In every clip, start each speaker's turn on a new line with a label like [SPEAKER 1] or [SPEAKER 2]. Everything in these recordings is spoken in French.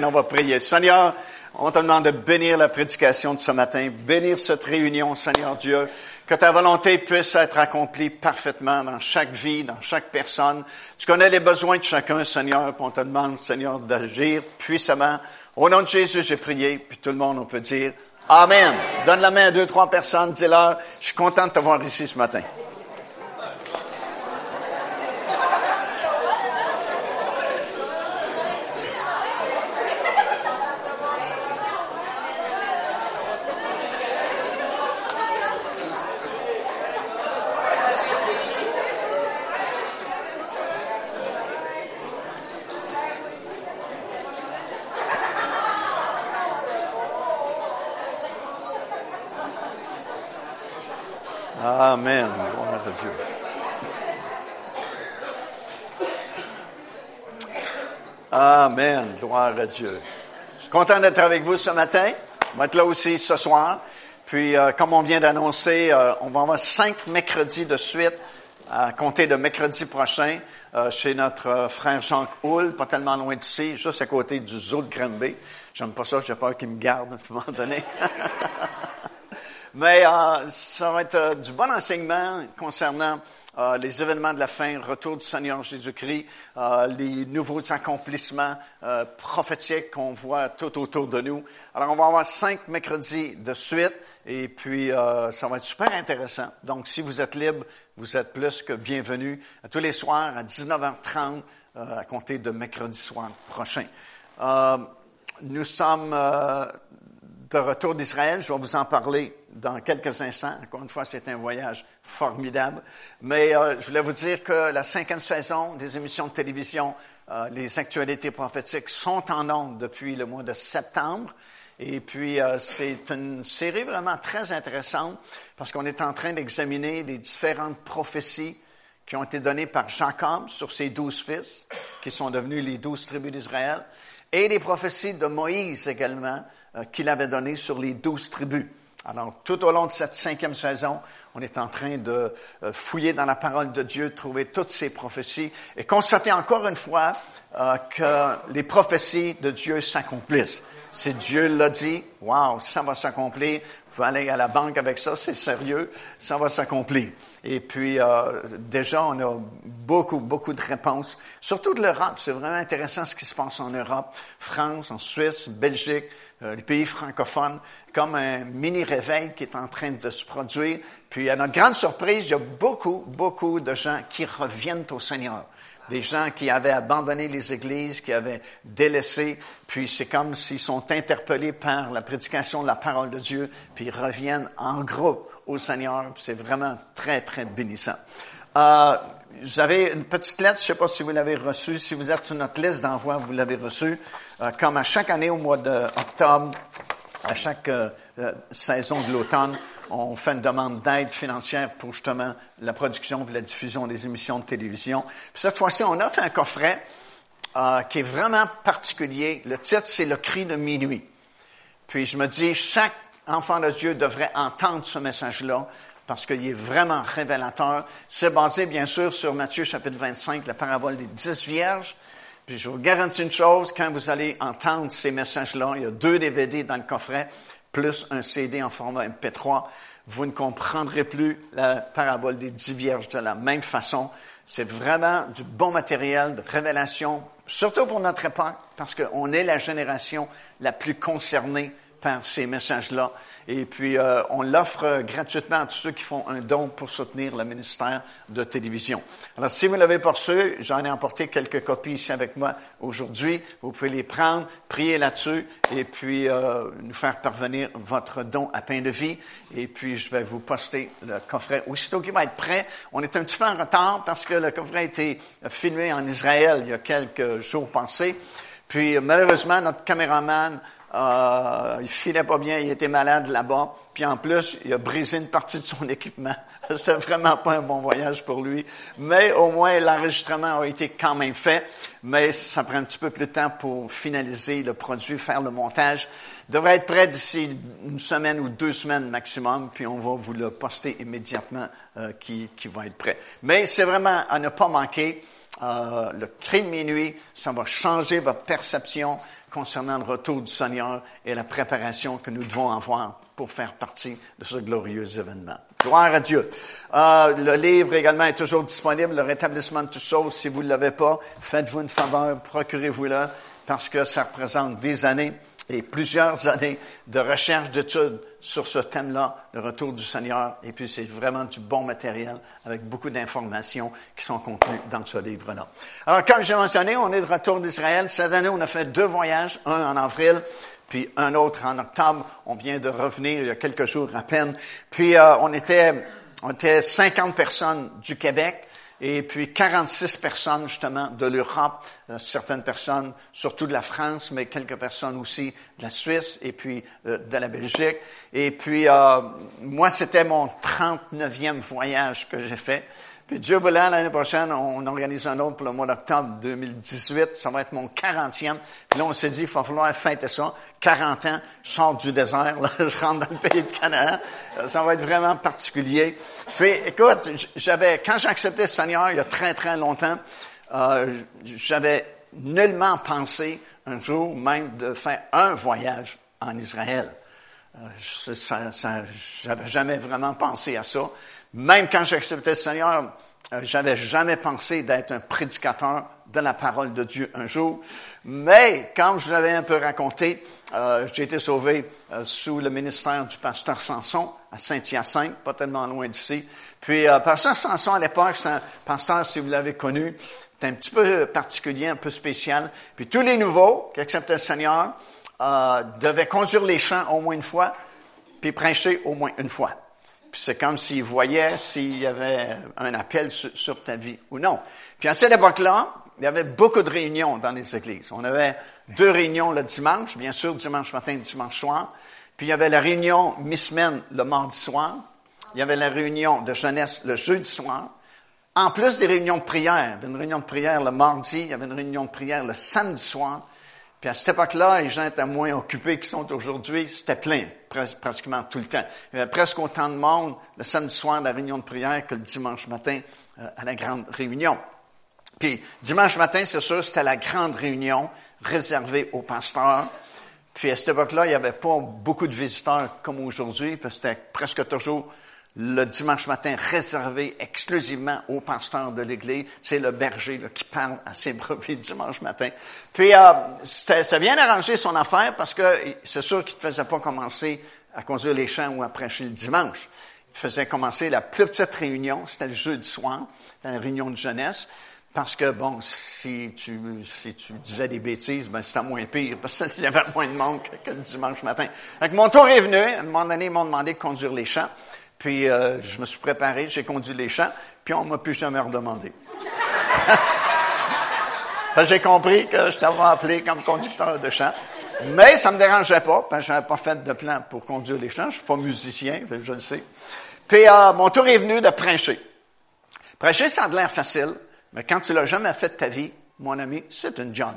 [SPEAKER 1] Amen. On va prier. Seigneur, on te demande de bénir la prédication de ce matin, bénir cette réunion, Seigneur Dieu, que ta volonté puisse être accomplie parfaitement dans chaque vie, dans chaque personne. Tu connais les besoins de chacun, Seigneur, on te demande, Seigneur, d'agir puissamment. Au nom de Jésus, j'ai prié, puis tout le monde, on peut dire Amen. Donne la main à deux, trois personnes, dis-leur, je suis content de t'avoir ici ce matin. Amen. Gloire à Dieu. Amen. Gloire Je suis content d'être avec vous ce matin. On va être là aussi ce soir. Puis, euh, comme on vient d'annoncer, euh, on va avoir cinq mercredis de suite à compter de mercredi prochain euh, chez notre frère Jacques Houle, pas tellement loin d'ici, juste à côté du zoo de Granby. J'aime pas ça, j'ai peur qu'il me garde à un moment donné. Mais ça va être du bon enseignement concernant euh, les événements de la fin, retour du Seigneur Jésus-Christ, les nouveaux accomplissements prophétiques qu'on voit tout autour de nous. Alors, on va avoir cinq mercredis de suite et puis ça va être super intéressant. Donc, si vous êtes libre, vous êtes plus que bienvenus tous les soirs à 19h30 à compter de mercredi soir prochain. nous sommes de retour d'Israël. Je vais vous en parler dans quelques instants. Encore une fois, c'est un voyage formidable. Mais euh, je voulais vous dire que la cinquième saison des émissions de télévision, euh, les actualités prophétiques, sont en ondes depuis le mois de septembre. Et puis, euh, c'est une série vraiment très intéressante parce qu'on est en train d'examiner les différentes prophéties qui ont été données par Jacob sur ses douze fils, qui sont devenus les douze tribus d'Israël, et les prophéties de Moïse également, qu'il avait données sur les douze tribus. Alors, tout au long de cette cinquième saison, on est en train de euh, fouiller dans la parole de Dieu, trouver toutes ces prophéties et constater encore une fois euh, que les prophéties de Dieu s'accomplissent. Si Dieu l'a dit, wow, ça va s'accomplir. Vous aller à la banque avec ça, c'est sérieux, ça va s'accomplir. Et puis euh, déjà, on a beaucoup, beaucoup de réponses, surtout de l'Europe. C'est vraiment intéressant ce qui se passe en Europe, France, en Suisse, Belgique, euh, les pays francophones, comme un mini réveil qui est en train de se produire. Puis, à notre grande surprise, il y a beaucoup, beaucoup de gens qui reviennent au Seigneur. Des gens qui avaient abandonné les églises, qui avaient délaissé, puis c'est comme s'ils sont interpellés par la prédication de la parole de Dieu, puis ils reviennent en groupe au Seigneur. C'est vraiment très, très bénissant. Euh, avez une petite lettre, je ne sais pas si vous l'avez reçue. Si vous êtes sur notre liste d'envoi, vous l'avez reçue. Euh, comme à chaque année au mois d'octobre, à chaque euh, euh, saison de l'automne, on fait une demande d'aide financière pour justement la production et la diffusion des émissions de télévision. cette fois-ci, on a un coffret qui est vraiment particulier. Le titre, c'est Le cri de minuit. Puis je me dis, chaque enfant de Dieu devrait entendre ce message-là parce qu'il est vraiment révélateur. C'est basé, bien sûr, sur Matthieu chapitre 25, la parabole des dix vierges. Puis je vous garantis une chose, quand vous allez entendre ces messages-là, il y a deux DVD dans le coffret, plus un CD en format MP3. Vous ne comprendrez plus la parabole des dix vierges de la même façon. C'est vraiment du bon matériel de révélation, surtout pour notre époque, parce qu'on est la génération la plus concernée par ces messages-là. Et puis, euh, on l'offre gratuitement à tous ceux qui font un don pour soutenir le ministère de télévision. Alors, si vous l'avez pas reçu, j'en ai emporté quelques copies ici avec moi aujourd'hui. Vous pouvez les prendre, prier là-dessus et puis euh, nous faire parvenir votre don à pain de vie. Et puis, je vais vous poster le coffret aussitôt qu'il va être prêt. On est un petit peu en retard parce que le coffret a été filmé en Israël il y a quelques jours passés. Puis, malheureusement, notre caméraman euh, il filait pas bien, il était malade là-bas. Puis en plus, il a brisé une partie de son équipement. C'est vraiment pas un bon voyage pour lui. Mais au moins, l'enregistrement a été quand même fait. Mais ça prend un petit peu plus de temps pour finaliser le produit, faire le montage. Il devrait être prêt d'ici une semaine ou deux semaines maximum. Puis on va vous le poster immédiatement euh, qui, qui va être prêt. Mais c'est vraiment à ne pas manquer. euh, le cri de minuit, ça va changer votre perception concernant le retour du Seigneur et la préparation que nous devons avoir pour faire partie de ce glorieux événement. Gloire à Dieu. Euh, le livre également est toujours disponible, le rétablissement de toutes choses. Si vous ne l'avez pas, faites-vous une faveur, procurez-vous-le, parce que ça représente des années et plusieurs années de recherche, d'études sur ce thème-là, le retour du Seigneur. Et puis, c'est vraiment du bon matériel avec beaucoup d'informations qui sont contenues dans ce livre-là. Alors, comme j'ai mentionné, on est de retour d'Israël. Cette année, on a fait deux voyages, un en avril, puis un autre en octobre. On vient de revenir il y a quelques jours à peine. Puis euh, on était on était 50 personnes du Québec et puis 46 personnes justement de l'Europe, euh, certaines personnes surtout de la France, mais quelques personnes aussi de la Suisse et puis euh, de la Belgique. Et puis moi, c'était mon 39e voyage que j'ai fait. Puis Dieu voulant, l'année prochaine, on organise un autre pour le mois d'octobre 2018. Ça va être mon 40e. Puis là, on s'est dit, il va falloir fêter ça. 40 ans, je sors du désert, là, je rentre dans le pays de Canaan. Ça va être vraiment particulier. Puis, écoute, j'avais, quand j'ai accepté le Seigneur, il y a très, très longtemps, euh, j'avais nullement pensé un jour même de faire un voyage en Israël. Euh, ça, ça, j'avais jamais vraiment pensé à ça. Même quand j'ai accepté le Seigneur, euh, j'avais jamais pensé d'être un prédicateur de la parole de Dieu un jour. Mais, comme je l'avais un peu raconté, euh, j'ai été sauvé euh, sous le ministère du pasteur Samson à Saint-Hyacinthe, pas tellement loin d'ici. Puis, euh, pasteur Samson, à l'époque, c'est un pasteur, si vous l'avez connu, c'est un petit peu particulier, un peu spécial. Puis, tous les nouveaux qui acceptaient le Seigneur devaient conduire les champs au moins une fois, puis prêcher au moins une fois. Puis c'est comme s'il voyait s'il y avait un appel sur, ta vie ou non. Puis à cette époque-là, il y avait beaucoup de réunions dans les églises. On avait deux réunions le dimanche, bien sûr, dimanche matin et dimanche soir. Puis il y avait la réunion mi-semaine le mardi soir. Il y avait la réunion de jeunesse le jeudi soir. En plus des réunions de prière, il y avait une réunion de prière le mardi, il y avait une réunion de prière le samedi soir. Puis à cette époque-là, les gens étaient moins occupés qu'ils sont aujourd'hui. C'était plein, pratiquement tout le temps. Il y avait presque autant de monde le samedi soir à la réunion de prière que le dimanche matin euh, à la grande réunion. Puis dimanche matin, c'est sûr, c'était la grande réunion réservée aux pasteurs. Puis à cette époque-là, il n'y avait pas beaucoup de visiteurs comme aujourd'hui, parce que c'était presque toujours le dimanche matin réservé exclusivement aux pasteurs de l'Église. C'est le berger qui parle à ses brebis dimanche matin. Puis, euh, ça vient arranger son affaire parce que c'est sûr qu'il ne faisait pas commencer à conduire les champs ou à prêcher le dimanche. Il faisait commencer la plus petite réunion, c'était le jeudi soir, la réunion de jeunesse. Parce que, bon, si tu, si tu disais des bêtises, ben, c'était moins pire, parce qu'il y avait moins de monde que, le dimanche matin. Donc, mon tour est venu. À un moment donné, ils m'ont demandé de conduire les champs. Puis euh, je me suis préparé, j'ai conduit les champs, puis on m'a plus jamais redemandé. j'ai compris que je t'avais appelé comme conducteur de chant. Mais ça me dérangeait pas, parce que j'avais pas fait de plan pour conduire les champs. Je suis pas musicien, je le sais. Puis euh, mon tour est venu de prêcher. Prêcher, ça a l'air facile, mais quand tu l'as jamais fait de ta vie, mon ami, c'est un job.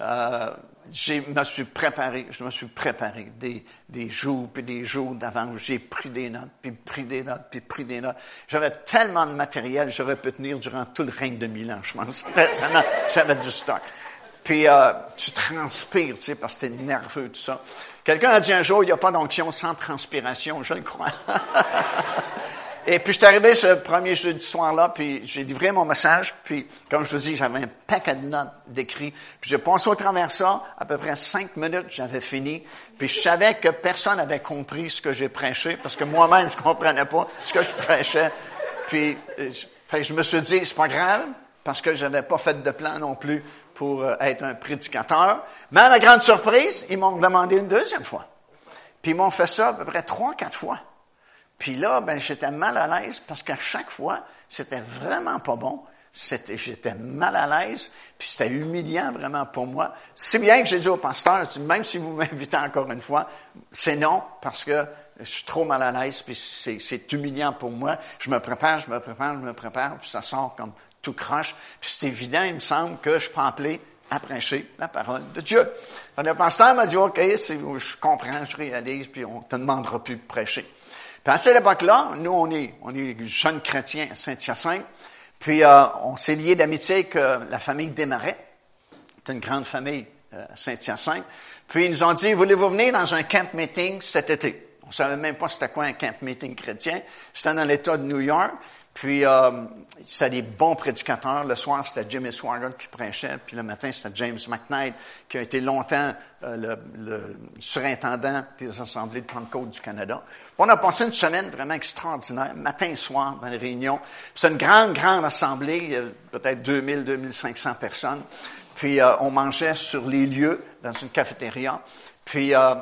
[SPEAKER 1] Euh, je me suis préparé, je me suis préparé des, des jours puis des jours d'avance. J'ai pris des notes, puis pris des notes, puis pris des notes. J'avais tellement de matériel, j'aurais pu tenir durant tout le règne de Milan, je pense. J'avais du stock. Puis euh, tu transpires, tu sais, parce que t'es nerveux, tout ça. Quelqu'un a dit un jour, il n'y a pas d'onction sans transpiration, je le crois. Et puis, je suis arrivé ce premier jeudi soir-là, puis j'ai livré mon message, puis, comme je vous dis, j'avais un paquet de notes d'écrits. Puis, j'ai pensé au travers ça, à peu près cinq minutes, j'avais fini. Puis, je savais que personne n'avait compris ce que j'ai prêché, parce que moi-même, je comprenais pas ce que je prêchais. Puis, euh, je me suis dit, c'est pas grave, parce que j'avais pas fait de plan non plus pour euh, être un prédicateur. Mais à ma grande surprise, ils m'ont demandé une deuxième fois. Puis, ils m'ont fait ça à peu près trois, quatre fois. Puis là, ben, j'étais mal à l'aise parce qu'à chaque fois, c'était vraiment pas bon. J'étais mal à l'aise, puis c'était humiliant vraiment pour moi. Si bien que j'ai dit au pasteur, même si vous m'invitez encore une fois, c'est non, parce que je suis trop mal à l'aise, puis c'est, c'est humiliant pour moi. Je me prépare, je me prépare, je me prépare, puis ça sort comme tout croche. Puis c'est évident, il me semble que je peux appeler à prêcher la parole de Dieu. le pasteur m'a dit, OK, je comprends, je réalise, puis on ne te demandera plus de prêcher. Puis à cette époque-là, nous, on est, on est jeunes chrétiens à Saint-Hyacinthe. Puis euh, on s'est lié d'amitié euh, la famille Desmarais. C'est une grande famille euh, Saint-Hyacinthe. Puis ils nous ont dit, voulez-vous venir dans un camp meeting cet été? On savait même pas c'était quoi un camp meeting chrétien. C'était dans l'État de New York. Puis, c'était des bons prédicateurs. Le soir, c'était Jimmy Swaggart qui prêchait. Puis le matin, c'était James McKnight, qui a été longtemps euh, le, surintendant des assemblées de Pentecôte du Canada. On a passé une semaine vraiment extraordinaire, matin et soir, dans les réunions. C'est une grande, grande assemblée, peut-être 2000, 2500 personnes. Puis, euh, on mangeait sur les lieux, dans une cafétéria. Puis, euh,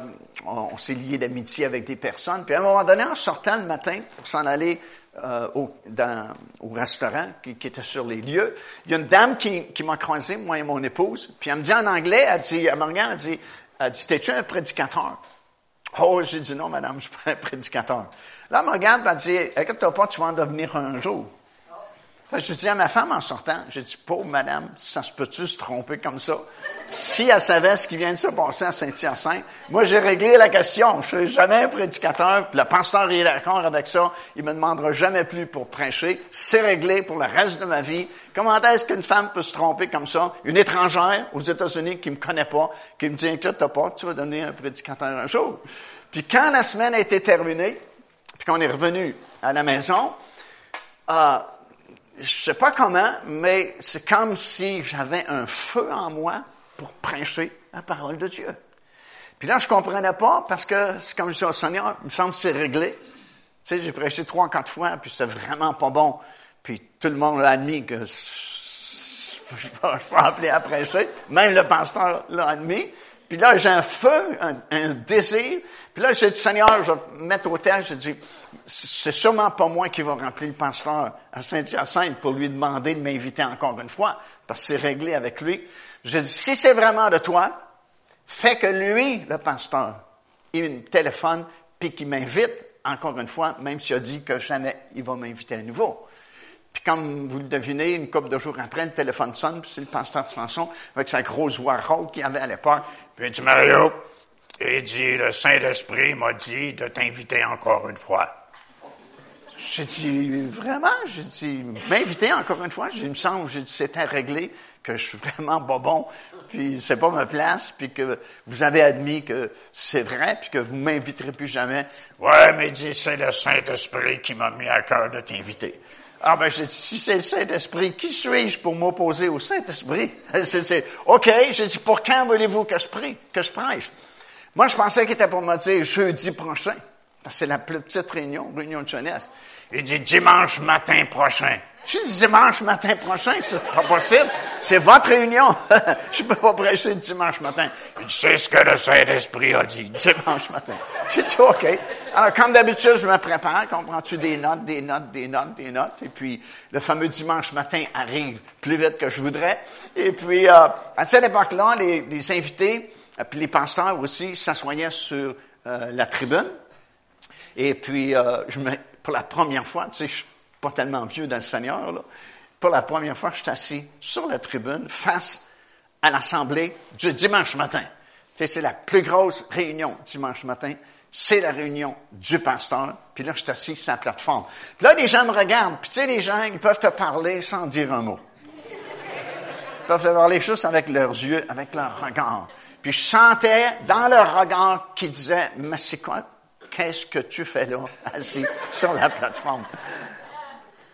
[SPEAKER 1] on, s'est lié d'amitié avec des personnes. Puis, à un moment donné, en sortant le matin pour s'en aller euh, au, dans, au, restaurant qui, qui, était sur les lieux, il y a une dame qui, qui m'a croisé, moi et mon épouse. Puis, elle me dit en anglais, elle dit, elle me regarde, elle dit, elle dit, t'es-tu un prédicateur? Oh, j'ai dit non, madame, je suis pas un prédicateur. Là, elle me regarde, elle dit, écoute-toi pas, tu vas en devenir un jour. Je dis à ma femme en sortant, j'ai dit, pauvre madame, ça se peut-tu se tromper comme ça? Si elle savait ce qui vient de se passer à Saint-Hyacinthe, moi j'ai réglé la question. Je suis jamais un prédicateur, le pasteur est d'accord avec ça. Il me demandera jamais plus pour prêcher. C'est réglé pour le reste de ma vie. Comment est-ce qu'une femme peut se tromper comme ça? Une étrangère aux États-Unis qui me connaît pas, qui me dit, inquiète pas, tu vas devenir un prédicateur un jour. Puis quand la semaine a été terminée, puis qu'on est revenu à la maison, euh, je sais pas comment, mais c'est comme si j'avais un feu en moi pour prêcher la parole de Dieu. Puis là, je comprenais pas parce que c'est comme je dis au Seigneur, il me semble que c'est réglé. Tu sais, j'ai prêché trois, quatre fois, puis c'est vraiment pas bon. Puis tout le monde l'a admis que je pas appeler à prêcher. Même le pasteur l'a admis. Puis là, j'ai un feu, un, désir. Puis là, j'ai dit, Seigneur, je vais mettre au terre, j'ai dit, c'est sûrement pas moi qui va remplir le pasteur à Saint-Hyacinthe pour lui demander de m'inviter encore une fois, parce que c'est réglé avec lui. Je dis, si c'est vraiment de toi, fais que lui, le pasteur, il me téléphone, puis qu'il m'invite encore une fois, même s'il a dit que jamais il va m'inviter à nouveau. Puis comme vous le devinez, une couple de jours après, le téléphone sonne, puis c'est le pasteur Sanson, avec sa grosse voix rauque qu'il avait à l'époque. Puis il dit, Mario, il dit, le Saint-Esprit m'a dit de t'inviter encore une fois. J'ai dit, vraiment? J'ai dit, m'inviter encore une fois? J'ai, il me semble, j'ai dit, c'était réglé, que je suis vraiment pas bon, puis c'est pas ma place, puis que vous avez admis que c'est vrai, puis que vous m'inviterez plus jamais. Ouais, mais dit, c'est le Saint-Esprit qui m'a mis à cœur de t'inviter. Ah ben, j'ai dit, si c'est le Saint-Esprit, qui suis-je pour m'opposer au Saint-Esprit? c'est, OK, j'ai dit, pour quand voulez-vous que je prie, que je prêche? Moi, je pensais qu'il était pour me dire jeudi prochain. C'est la plus petite réunion, réunion de jeunesse. Il dit dimanche matin prochain. Je dis dimanche matin prochain, c'est pas possible. C'est votre réunion. je peux pas prêcher dimanche matin. Il dit, c'est ce que le Saint-Esprit a dit, dimanche matin. J'ai dit, OK. Alors, comme d'habitude, je me prépare. Comprends-tu des notes, des notes, des notes, des notes? Et puis, le fameux dimanche matin arrive plus vite que je voudrais. Et puis, euh, à cette époque-là, les, invités, euh, puis les pasteurs aussi, s'assoyaient sur euh, la tribune. Et puis, euh, je me, pour la première fois, tu sais, je suis pas tellement vieux dans le Seigneur, là, pour la première fois, je suis assis sur la tribune face à l'assemblée du dimanche matin. Tu sais, c'est la plus grosse réunion dimanche matin. C'est la réunion du pasteur. Puis là, je suis assis sur la plateforme. Puis là, les gens me regardent. Puis tu sais, les gens, ils peuvent te parler sans dire un mot. Ils peuvent te parler juste avec leurs yeux, avec leur regard. Puis je sentais dans leur regard qu'ils disaient, mais c'est quoi qu'est-ce que tu fais là, assis sur la plateforme?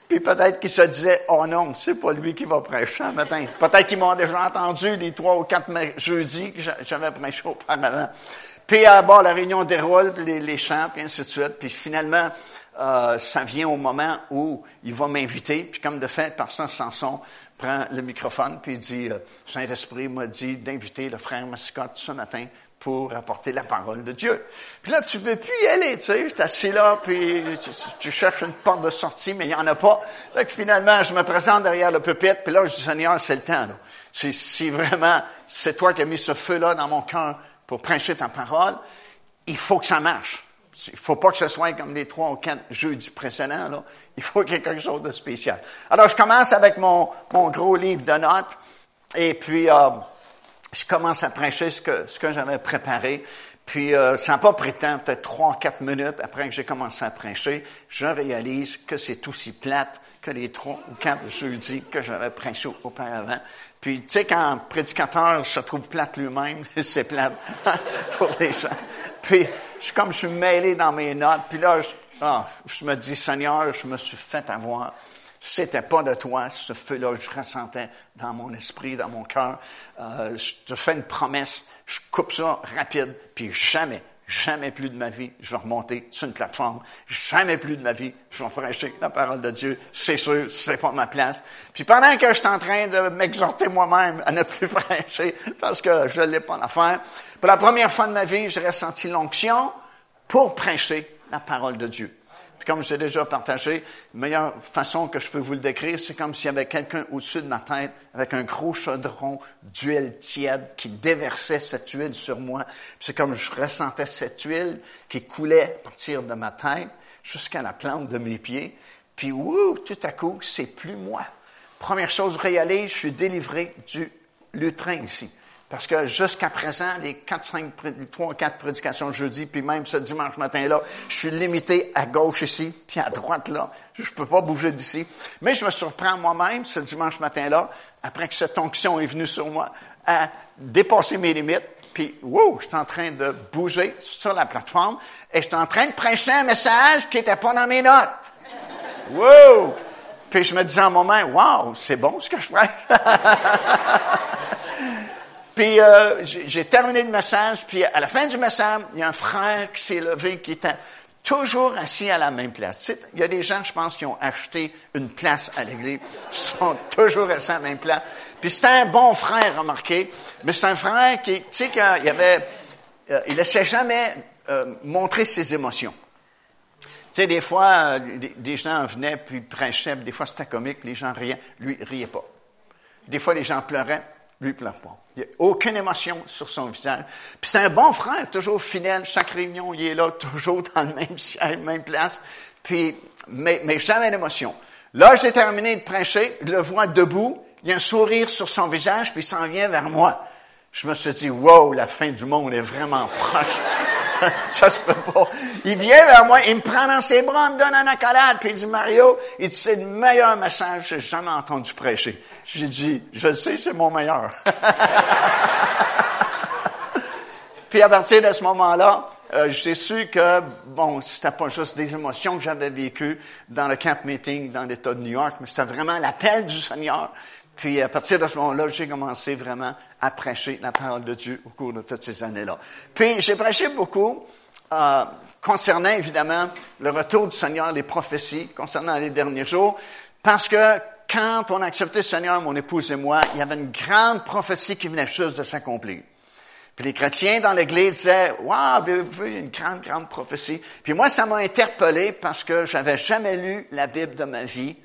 [SPEAKER 1] Puis peut-être qu'ils se disaient, oh non, c'est pas lui qui va prêcher un matin. Peut-être qu'ils m'ont déjà entendu les trois ou quatre jeudis que j'avais prêché auparavant. Puis à bord, la réunion déroule, puis les, chants, puis ainsi de suite. Puis finalement, euh, ça vient au moment où il va m'inviter. Puis comme de fait, Pasteur Samson prend le microphone, puis il dit, euh, Saint-Esprit m'a dit d'inviter le frère Massicotte ce matin pour apporter la parole de Dieu. Puis là, tu veux plus y aller, tu sais. Tu assis là, puis tu, cherches une porte de sortie, mais il n'y en a pas. Là, finalement, je me présente derrière le pupitre, puis là, je dis, Seigneur, c'est le temps, là. Si, vraiment c'est toi qui as mis ce feu-là dans mon cœur pour prêcher ta parole, il faut que ça marche. Il faut pas que ce soit comme les trois ou quatre jeudis précédents, là. Il faut qu'il y ait quelque chose de spécial. Alors, je commence avec mon, mon gros livre de notes, et puis, euh, je commence à prêcher ce que, ce que j'avais préparé. Puis euh, ça n'a pas temps, peut-être trois, quatre minutes après que j'ai commencé à prêcher, je réalise que c'est aussi plate que les trois ou quatre jeudis que j'avais prêché auparavant. Puis, tu sais, quand un prédicateur se trouve plate lui-même, c'est plate pour les gens. Puis, je comme je suis mêlé dans mes notes. Puis là, je, ah, je me dis, Seigneur, je me suis fait avoir. C'était pas de toi, ce feu-là, je ressentais dans mon esprit, dans mon cœur. Euh, je te fais une promesse, je coupe ça rapide, puis jamais, jamais plus de ma vie, je vais remonter sur une plateforme. Jamais plus de ma vie, je vais prêcher la parole de Dieu. C'est sûr, c'est pas ma place. Puis pendant que je suis en train de m'exhorter moi-même à ne plus prêcher, parce que je n'ai pas l'affaire, pour la première fois de ma vie, j'ai ressenti l'onction pour prêcher la parole de Dieu comme j'ai déjà partagé, la meilleure façon que je peux vous le décrire, c'est comme s'il y avait quelqu'un au-dessus de ma tête avec un gros chaudron d'huile tiède qui déversait cette huile sur moi. C'est comme je ressentais cette huile qui coulait à partir de ma tête jusqu'à la plante de mes pieds. Puis, wouh, tout à coup, c'est plus moi. Première chose réalise, je suis délivré du lutrin ici. Parce que jusqu'à présent, les quatre, cinq, trois, quatre prédications jeudi, puis même ce dimanche matin-là, je suis limité à gauche ici, puis à droite là. Je peux pas bouger d'ici. Mais je me surprends moi-même ce dimanche matin-là, après que cette onction est venue sur moi, à dépasser mes limites. Puis, wow, je suis en train de bouger sur la plateforme et je suis en train de prêcher un message qui n'était pas dans mes notes. Wow! Puis je me disais un moment, wow, c'est bon ce que je prêche. Puis euh, j'ai terminé le message, puis à la fin du message, il y a un frère qui s'est levé, qui était toujours assis à la même place. il y a des gens, je pense, qui ont acheté une place à l'église, sont toujours assis à la même place. Puis c'était un bon frère, remarqué, mais c'est un frère qui, tu sais, qu'il avait, euh, il laissait jamais euh, montrer ses émotions. Tu sais, des fois, des, gens venaient puis prêchaient, des fois c'était comique, les gens riaient, lui riait pas. Des fois, les gens pleuraient, lui, pleure pas. Il n'y a aucune émotion sur son visage. Puis c'est un bon frère, toujours fidèle. Chaque réunion, il est là, toujours dans le même siège, même place. Puis, mais, mais jamais d'émotion. Là, j'ai terminé de prêcher, je le vois debout, il y a un sourire sur son visage, puis il s'en vient vers moi. Je me suis dit, wow, la fin du monde est vraiment proche. ça se peut pas. Il vient vers moi, il me prend dans ses bras, il me donne un accolade, puis il dit, Mario, il dit, c'est le meilleur message que j'ai jamais entendu prêcher. J'ai dit, je sais, c'est mon meilleur. puis à partir de ce moment-là, euh, j'ai su que, bon, c'était pas juste des émotions que j'avais vécues dans le camp meeting dans l'État de New York, mais c'était vraiment l'appel du Seigneur. Puis à partir de ce moment-là, j'ai commencé vraiment à prêcher la parole de Dieu au cours de toutes ces années-là. Puis j'ai prêché beaucoup euh, concernant évidemment le retour du Seigneur, les prophéties concernant les derniers jours, parce que quand on a accepté le Seigneur, mon épouse et moi, il y avait une grande prophétie qui venait juste de s'accomplir. Puis les chrétiens dans l'Église disaient, « Waouh, avez-vous vu une grande, grande prophétie? » Puis moi, ça m'a interpellé parce que j'avais jamais lu la Bible de ma vie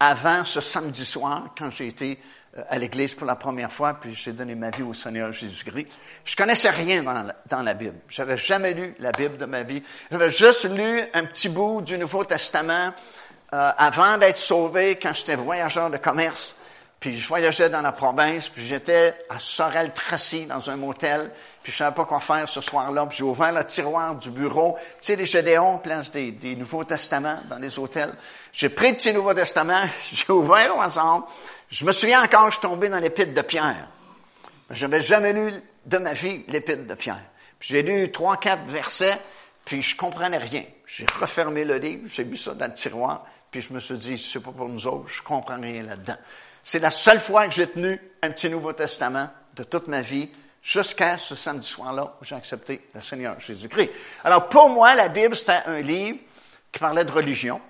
[SPEAKER 1] avant ce samedi soir, quand j'ai été euh, à l'église pour la première fois, puis j'ai donné ma vie au Seigneur Jésus-Christ. Je connaissais rien dans la, dans la Bible. J'avais jamais lu la Bible de ma vie. J'avais juste lu un petit bout du Nouveau Testament euh, avant d'être sauvé, quand j'étais voyageur de commerce. Puis je voyageais dans la province, puis j'étais à Sorel-Tracy dans un motel, puis je savais pas quoi faire ce soir-là, puis j'ai ouvert le tiroir du bureau. Tu sais, les Gédéons place des, des Nouveaux Testaments dans les hôtels. J'ai pris le petit Nouveau Testament, j'ai ouvert au hasard. Je me souviens encore, je suis tombé dans l'épître de Pierre. Je n'avais jamais lu de ma vie l'épître de Pierre. Puis j'ai lu trois, quatre versets, puis je comprenais rien. J'ai refermé le livre, j'ai mis ça dans le tiroir, puis je me suis dit, c'est pas pour nous autres, je comprends rien là-dedans. C'est la seule fois que j'ai tenu un petit Nouveau Testament de toute ma vie, jusqu'à ce samedi soir-là où j'ai accepté le Seigneur Jésus-Christ. Alors pour moi, la Bible, c'était un livre qui parlait de religion,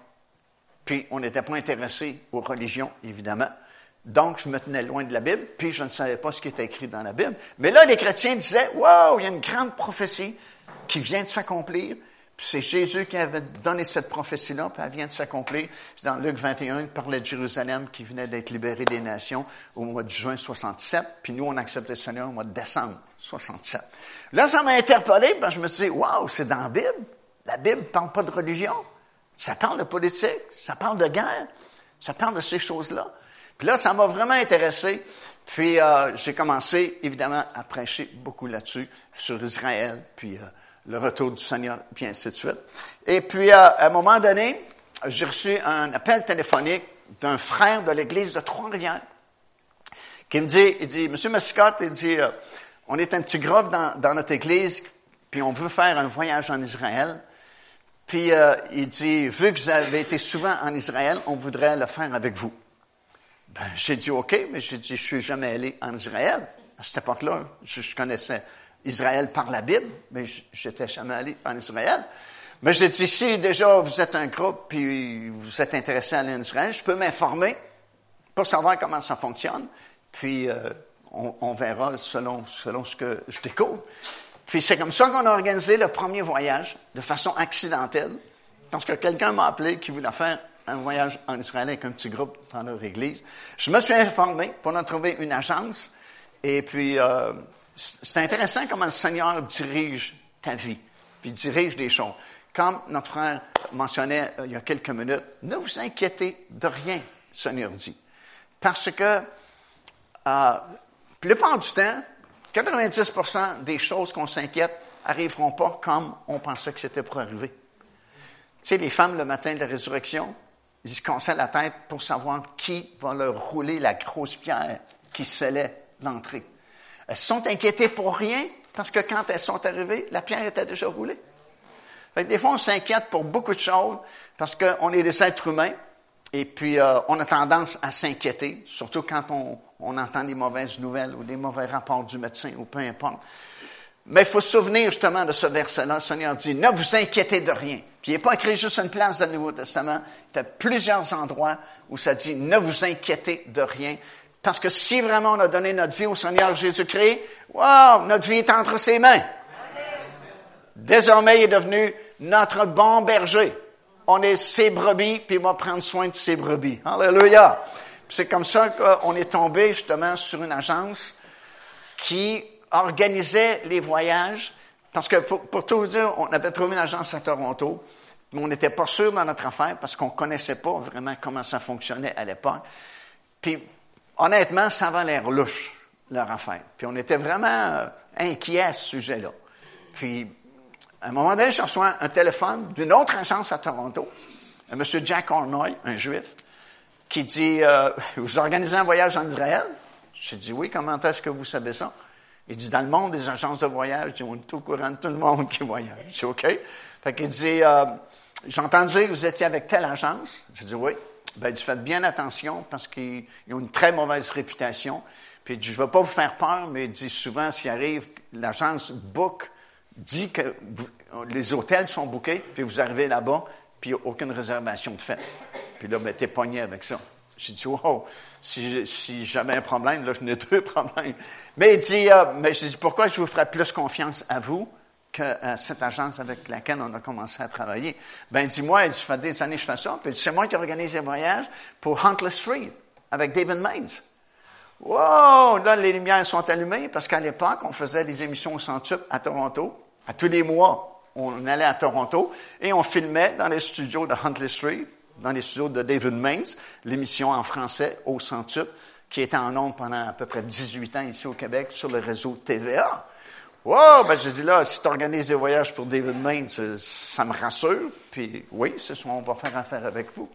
[SPEAKER 1] puis on n'était pas intéressé aux religions, évidemment. Donc, je me tenais loin de la Bible, puis je ne savais pas ce qui était écrit dans la Bible. Mais là, les chrétiens disaient, wow, il y a une grande prophétie qui vient de s'accomplir. C'est Jésus qui avait donné cette prophétie-là, puis elle vient de s'accomplir. C'est dans Luc 21, il parlait de Jérusalem qui venait d'être libérée des nations au mois de juin 67, puis nous, on a accepté le Seigneur au mois de décembre 67. Là, ça m'a interpellé, parce je me suis dit, wow, c'est dans la Bible. La Bible parle pas de religion. Ça parle de politique, ça parle de guerre, ça parle de ces choses-là. Puis là, ça m'a vraiment intéressé. Puis euh, j'ai commencé, évidemment, à prêcher beaucoup là-dessus, sur Israël, puis euh, le retour du Seigneur, puis ainsi de suite. Et puis, euh, à un moment donné, j'ai reçu un appel téléphonique d'un frère de l'église de Trois-Rivières qui me dit, il dit, Monsieur Mascotte, il dit, on est un petit groupe dans, notre église, puis on veut faire un voyage en Israël. Puis il dit, vu que vous avez été souvent en Israël, on voudrait le faire avec vous. Ben, j'ai dit OK, mais j'ai dit, je suis jamais allé en Israël. À cette époque-là, je, connaissais Israël par la Bible, mais j'étais jamais allé en Israël. Mais j'ai dit, si déjà vous êtes un groupe puis vous êtes intéressé à aller en Israël, je peux m'informer pour savoir comment ça fonctionne. Puis euh, on, on, verra selon, selon ce que je découvre. Puis c'est comme ça qu'on a organisé le premier voyage de façon accidentelle. Parce que quelqu'un m'a appelé qui voulait faire un voyage en Israël avec un petit groupe dans leur église. Je me suis informé pour en trouver une agence. Et puis, euh, c'est intéressant comment le Seigneur dirige ta vie, puis dirige les choses. Comme notre frère mentionnait euh, il y a quelques minutes, ne vous inquiétez de rien, le Seigneur dit. Parce que, euh, la plupart du temps, 90% des choses qu'on s'inquiète arriveront pas comme on pensait que c'était pour arriver. Tu sais, les femmes, le matin de la résurrection, ils se conseillent la tête pour savoir qui va leur rouler la grosse pierre qui scellait l'entrée. Elles sont inquiétées pour rien parce que quand elles sont arrivées, la pierre était déjà roulée. des fois, on s'inquiète pour beaucoup de choses parce qu'on est des êtres humains et puis euh, on a tendance à s'inquiéter, surtout quand on, on entend des mauvaises nouvelles ou des mauvais rapports du médecin ou peu importe. Mais il faut se souvenir justement de ce verset-là. Le Seigneur dit, ne vous inquiétez de rien. Puis il n'est pas écrit juste une place dans le Nouveau Testament. Il y a plusieurs endroits où ça dit, ne vous inquiétez de rien. Parce que si vraiment on a donné notre vie au Seigneur Jésus-Christ, wow, notre vie est entre ses mains. Désormais, il est devenu notre bon berger. On est ses brebis, puis il va prendre soin de ses brebis. Alléluia. C'est comme ça qu'on est tombé justement sur une agence qui organisait les voyages, parce que pour, tout vous dire, on avait trouvé une agence à Toronto, mais on n'était pas sûr dans notre affaire parce qu'on connaissait pas vraiment comment ça fonctionnait à l'époque. Puis, honnêtement, ça avait l'air louche, leur affaire. Puis, on était vraiment euh, inquiets à ce sujet-là. Puis, à un moment donné, je reçois un téléphone d'une autre agence à Toronto, un monsieur Jack Ornoy, un juif, qui dit euh, Vous organisez un voyage en Israël J'ai dit Oui, comment est-ce que vous savez ça il dit, dans le monde des agences de voyage, on est au courant de tout le monde qui voyage. Je dis, OK. Fait qu'il dit, euh, j'ai entendu que vous étiez avec telle agence. J'ai dit, oui. Ben, dit, faites bien attention parce qu'ils ont une très mauvaise réputation. Puis il dit, je ne vais pas vous faire peur, mais il dit, souvent, s'il arrive, l'agence book dit que les hôtels sont bookés, puis vous arrivez là-bas, puis aucune réservation de fait. Puis là, ben, t'es pogné avec ça. J'ai dit, wow, si, si j'avais un problème, là, je n'ai deux problèmes. Mais il dit, euh, mais je dis, pourquoi je vous ferais plus confiance à vous qu'à cette agence avec laquelle on a commencé à travailler? Ben, dis-moi, il fait des années que je fais ça. Puis c'est moi qui organise les voyages pour Huntless Street avec David Maines. Wow! Là, les lumières sont allumées parce qu'à l'époque, on faisait des émissions au Centup à Toronto. À tous les mois, on allait à Toronto et on filmait dans les studios de Huntley Street dans les studios de David Mains, l'émission en français au Centup, qui était en ondes pendant à peu près 18 ans ici au Québec sur le réseau TVA. Wow! Ben, j'ai dit là, si tu organises des voyages pour David Mains, ça me rassure. Puis oui, c'est ce qu'on va faire affaire avec vous.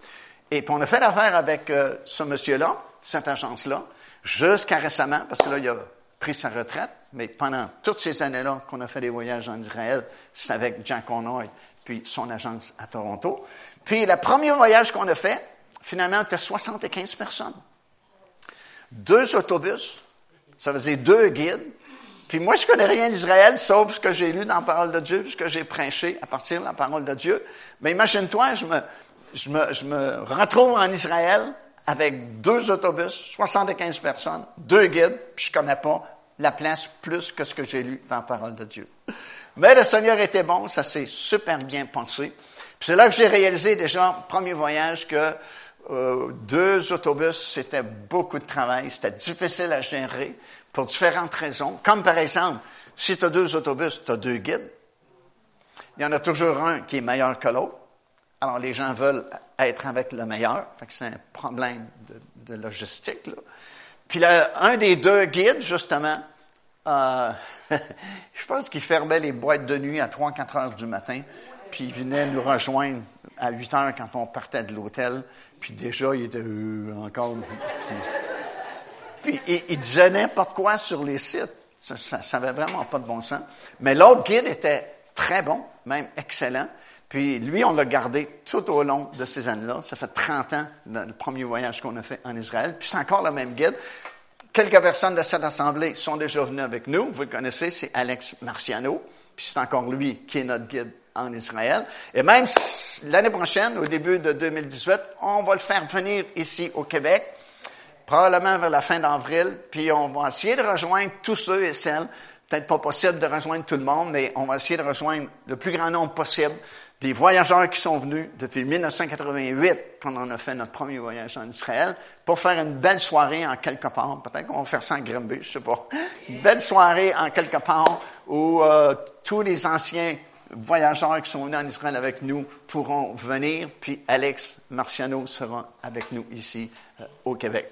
[SPEAKER 1] Et puis on a fait affaire avec euh, ce monsieur-là, cette agence-là, jusqu'à récemment, parce que là, il a pris sa retraite, mais pendant toutes ces années-là qu'on a fait des voyages en Israël, c'est avec Jack O'Noy, puis son agence à Toronto. Puis le premier voyage qu'on a fait, finalement, c'était 75 personnes. Deux autobus, ça faisait deux guides. Puis moi, je connais rien d'Israël, sauf ce que j'ai lu dans la parole de Dieu, ce que j'ai prêché à partir de la parole de Dieu. Mais imagine-toi, je me, je, me, je me retrouve en Israël avec deux autobus, 75 personnes, deux guides, puis je connais pas la place plus que ce que j'ai lu dans la parole de Dieu. Mais le Seigneur était bon, ça s'est super bien pensé c'est là que j'ai réalisé déjà, premier voyage, que euh, deux autobus, c'était beaucoup de travail, c'était difficile à gérer pour différentes raisons. Comme par exemple, si tu as deux autobus, tu as deux guides. Il y en a toujours un qui est meilleur que l'autre. Alors, les gens veulent être avec le meilleur. c'est un problème de, logistique. Puis là, un des deux guides, justement, euh, je pense qu'il fermait les boîtes de nuit à 3-4 heures du matin, puis il venait nous rejoindre à 8 heures quand on partait de l'hôtel, puis déjà, il était euh, encore... Puis il, il disait n'importe quoi sur les sites. Ça n'avait vraiment pas de bon sens. Mais l'autre guide était très bon, même excellent. Puis lui, on l'a gardé tout au long de ces années-là. Ça fait 30 ans, le premier voyage qu'on a fait en Israël. Puis c'est encore le même guide. Quelques personnes de cette assemblée sont déjà venues avec nous. Vous le connaissez, c'est Alex Marciano. Puis c'est encore lui qui est notre guide en Israël. Et même l'année prochaine, au début de 2018, on va le faire venir ici au Québec, probablement vers la fin d'avril. Puis on va essayer de rejoindre tous ceux et celles peut-être pas possible de rejoindre tout le monde, mais on va essayer de rejoindre le plus grand nombre possible des voyageurs qui sont venus depuis 1988, quand on a fait notre premier voyage en Israël, pour faire une belle soirée en quelque part. Peut-être qu'on va faire ça en Grimby, je sais pas. Une belle soirée en quelque part où euh, tous les anciens voyageurs qui sont venus en Israël avec nous pourront venir, puis Alex Marciano sera avec nous ici euh, au Québec.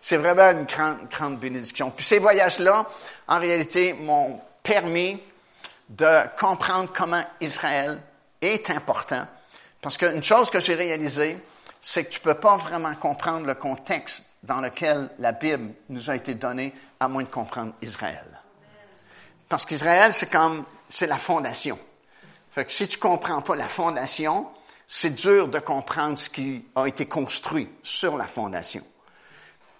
[SPEAKER 1] c'est vraiment une grande, grande bénédiction. Puis ces voyages-là, en réalité, m'ont permis de comprendre comment Israël est important. Parce qu'une chose que j'ai réalisée, c'est que tu ne peux pas vraiment comprendre le contexte dans lequel la Bible nous a été donnée à moins de comprendre Israël. Parce qu'Israël, c'est comme, c'est la fondation. Si tu comprends pas la fondation, c'est dur de comprendre ce qui a été construit sur la fondation.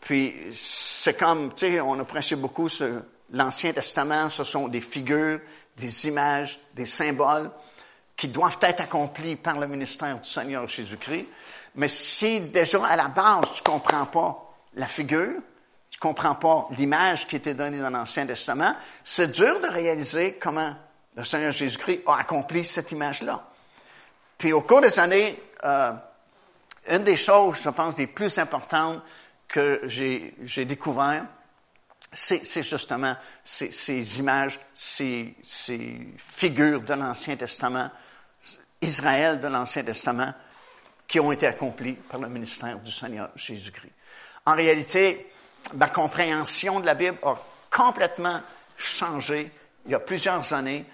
[SPEAKER 1] Puis, c'est comme, tu sais, on a prêché beaucoup l'Ancien Testament, ce sont des figures, des images, des symboles qui doivent être accomplis par le ministère du Seigneur Jésus-Christ. Mais si déjà à la base tu comprends pas la figure, tu comprends pas l'image qui était donnée dans l'Ancien Testament, c'est dur de réaliser comment le Seigneur Jésus-Christ a accompli cette image-là. Puis au cours des années, euh, une des choses, je pense, les plus importantes que j'ai, découvert, c'est, justement ces, images, ces, ces figures de l'Ancien Testament Israël de l'Ancien Testament qui ont été accomplis par le ministère du Seigneur Jésus-Christ. En réalité, ma compréhension de la Bible a complètement changé il y a plusieurs années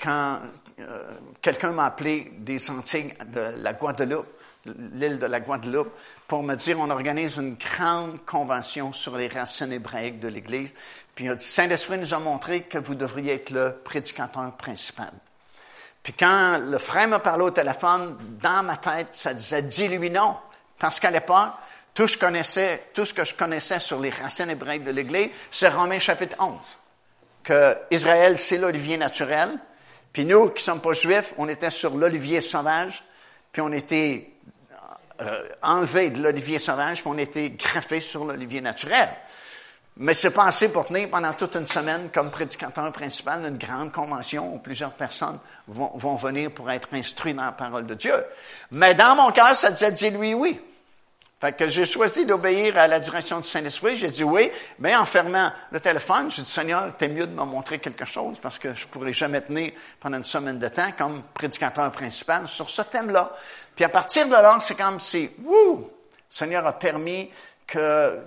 [SPEAKER 1] quand euh, quelqu'un m'a appelé des Antilles de la Guadeloupe, l'île de la Guadeloupe, pour me dire on organise une grande convention sur les racines hébraïques de l'Église. Puis Saint-Esprit nous a montré que vous devriez être le prédicateur principal. Puis quand le frère m'a parlé au téléphone, dans ma tête, ça disait dis-lui non. Parce qu'à l'époque, tout, tout ce que je connaissais sur les racines hébraïques de l'Église, c'est Romains chapitre 11. Que Israël, c'est l'olivier naturel. Puis nous, qui sommes pas juifs, on était sur l'olivier sauvage. Puis on était euh, enlevés de l'olivier sauvage, puis on était greffés sur l'olivier naturel. Mais c'est assez pour tenir pendant toute une semaine comme prédicateur principal d'une grande convention où plusieurs personnes vont, vont, venir pour être instruits dans la parole de Dieu. Mais dans mon cœur, ça disait dis-lui oui. Fait que j'ai choisi d'obéir à la direction du Saint-Esprit. J'ai dit oui, mais en fermant le téléphone, j'ai dit Seigneur, t'es mieux de me montrer quelque chose parce que je pourrais jamais tenir pendant une semaine de temps comme prédicateur principal sur ce thème-là. Puis à partir de là, c'est comme si, wouh, Seigneur a permis que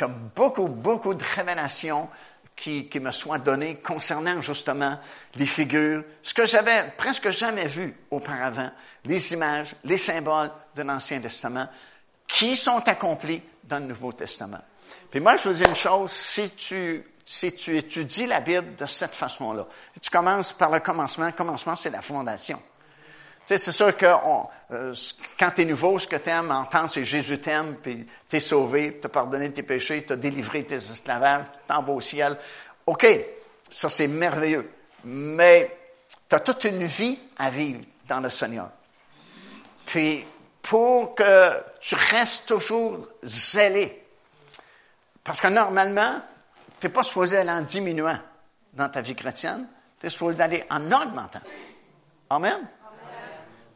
[SPEAKER 1] a beaucoup, beaucoup de révélations qui, qui me soient données concernant justement les figures, ce que j'avais presque jamais vu auparavant, les images, les symboles de l'Ancien Testament, qui sont accomplis dans le Nouveau Testament. Puis moi, je vous dis une chose, si tu, si tu étudies la Bible de cette façon-là, tu commences par le commencement, le commencement, c'est la fondation sais, c'est sûr que euh, quand tu es nouveau, ce que tu aimes entendre, c'est Jésus t'aime, puis tu es sauvé, tu as pardonné tes péchés, tu as délivré tes esclavages, tu t'en vas au ciel. OK, ça c'est merveilleux. Mais tu as toute une vie à vivre dans le Seigneur. Puis, pour que tu restes toujours zélé, parce que normalement, tu n'es pas supposé aller en diminuant dans ta vie chrétienne, tu es supposé aller en augmentant. Amen?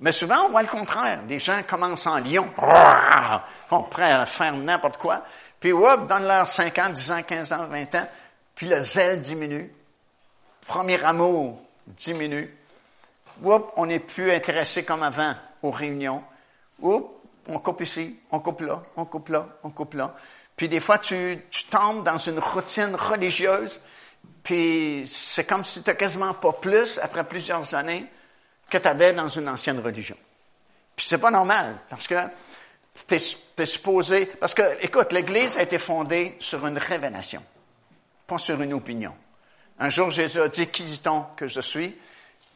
[SPEAKER 1] Mais souvent, on voit le contraire. Les gens commencent en lion, on prêt à faire n'importe quoi, puis hop, dans leurs 5 ans, 10 ans, 15 ans, 20 ans, puis le zèle diminue, premier amour diminue, hop, on n'est plus intéressé comme avant aux réunions, hop, on coupe ici, on coupe là, on coupe là, on coupe là. Puis des fois, tu, tu tombes dans une routine religieuse, puis c'est comme si tu quasiment pas plus, après plusieurs années, que tu avais dans une ancienne religion. Puis c'est pas normal, parce que tu supposé... Parce que, écoute, l'Église a été fondée sur une révélation, pas sur une opinion. Un jour, Jésus a dit, qui dit-on que je suis?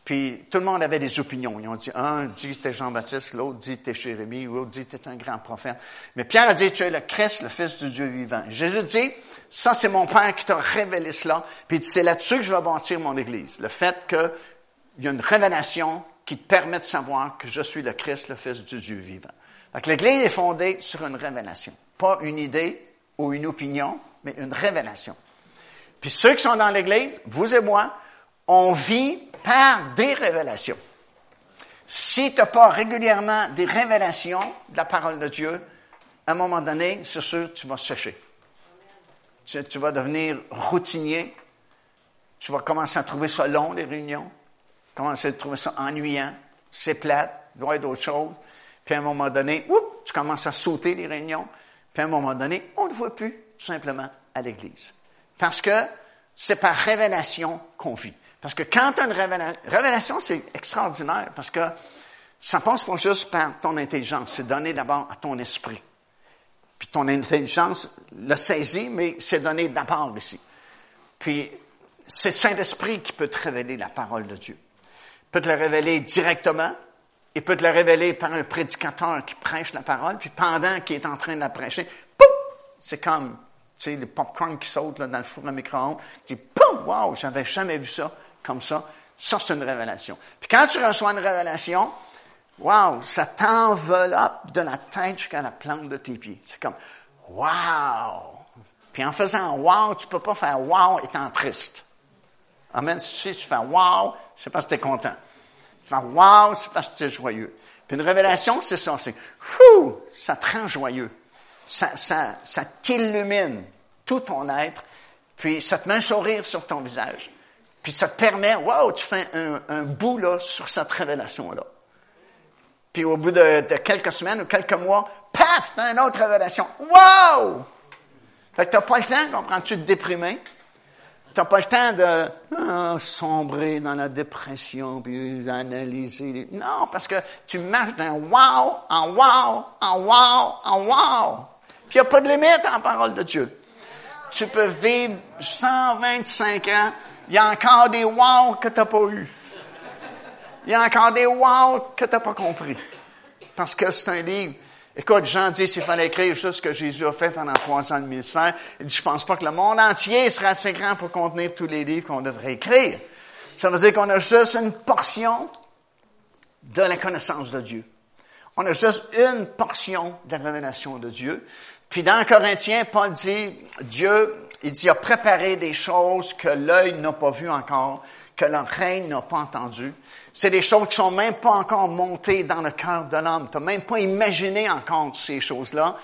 [SPEAKER 1] Puis tout le monde avait des opinions. Ils ont dit, un dit que Jean-Baptiste, l'autre dit que Jérémie, l'autre dit que un grand prophète. Mais Pierre a dit, tu es le Christ, le Fils du Dieu vivant. Jésus dit, ça c'est mon Père qui t'a révélé cela. Puis c'est là-dessus que je vais bâtir mon Église. Le fait qu'il y a une révélation qui te permet de savoir que je suis le Christ, le Fils du Dieu vivant. Donc l'Église est fondée sur une révélation. Pas une idée ou une opinion, mais une révélation. Puis ceux qui sont dans l'Église, vous et moi, on vit par des révélations. Si tu n'as pas régulièrement des révélations de la parole de Dieu, à un moment donné, c'est sûr, tu vas sécher. Tu, vas devenir routinier. Tu vas commencer à trouver ça long, les réunions. Commencer à trouver ça ennuyant. C'est plate. Il doit y avoir d'autres choses. Puis à un moment donné, tu commences à sauter les réunions. Puis à un moment donné, on ne voit plus, tout simplement, à l'Église. Parce que c'est par révélation qu'on vit. Parce que quand tu as une révélation, révélation, c'est extraordinaire parce que ça passe pas juste par ton intelligence, c'est donné d'abord à ton esprit. Puis ton intelligence le saisit, mais c'est donné d'abord ici. Puis c'est Saint-Esprit qui peut te révéler la parole de Dieu. Il peut te la révéler directement, il peut te la révéler par un prédicateur qui prêche la parole, puis pendant qu'il est en train de la prêcher, pouf, c'est comme, tu sais, les popcorn qui sautent là, dans le four à micro-ondes, tu dis, pouf, wow, j'avais jamais vu ça comme ça, ça, c'est une révélation. Puis quand tu reçois une révélation, wow, ça t'enveloppe de la tête jusqu'à la plante de tes pieds. C'est comme, wow! Puis en faisant wow, tu peux pas faire wow étant triste. Amen. Si tu fais wow, c'est parce que tu es content. Tu fais wow, c'est parce que tu es joyeux. Puis une révélation, c'est ça. C'est, fou, ça te rend joyeux. Ça, ça, ça t'illumine tout ton être. Puis ça te met un sourire sur ton visage. Puis ça te permet, wow, tu fais un, un bout là, sur cette révélation-là. Puis au bout de, quelques semaines ou quelques mois, paf, t'as une autre révélation. Wow! Fait que t'as pas le temps, comprends-tu, de déprimer. T'as pas le temps de ah, sombrer dans la dépression, puis analyser. Non, parce que tu marches d'un wow en wow, en wow, en wow. Puis il n'y a pas de limite en parole de Dieu. Tu peux vivre 125 ans il y a encore des wow que tu n'as pas eu. Il y a encore des wow que tu n'as pas compris. Parce que c'est un livre. Écoute, Jean dit s'il fallait écrire juste ce que Jésus a fait pendant trois ans de ministère, il dit, je pense pas que le monde entier sera assez grand pour contenir tous les livres qu'on devrait écrire. Ça veut dire qu'on a juste une portion de la connaissance de Dieu. On a juste une portion de la révélation de Dieu. Puis dans Corinthiens, Paul dit, Dieu il dit, il a préparé des choses que l'œil n'a pas vues encore, que l'oreille n'a pas entendues. C'est des choses qui sont même pas encore montées dans le cœur de l'homme. Tu n'as même pas imaginé encore ces choses-là.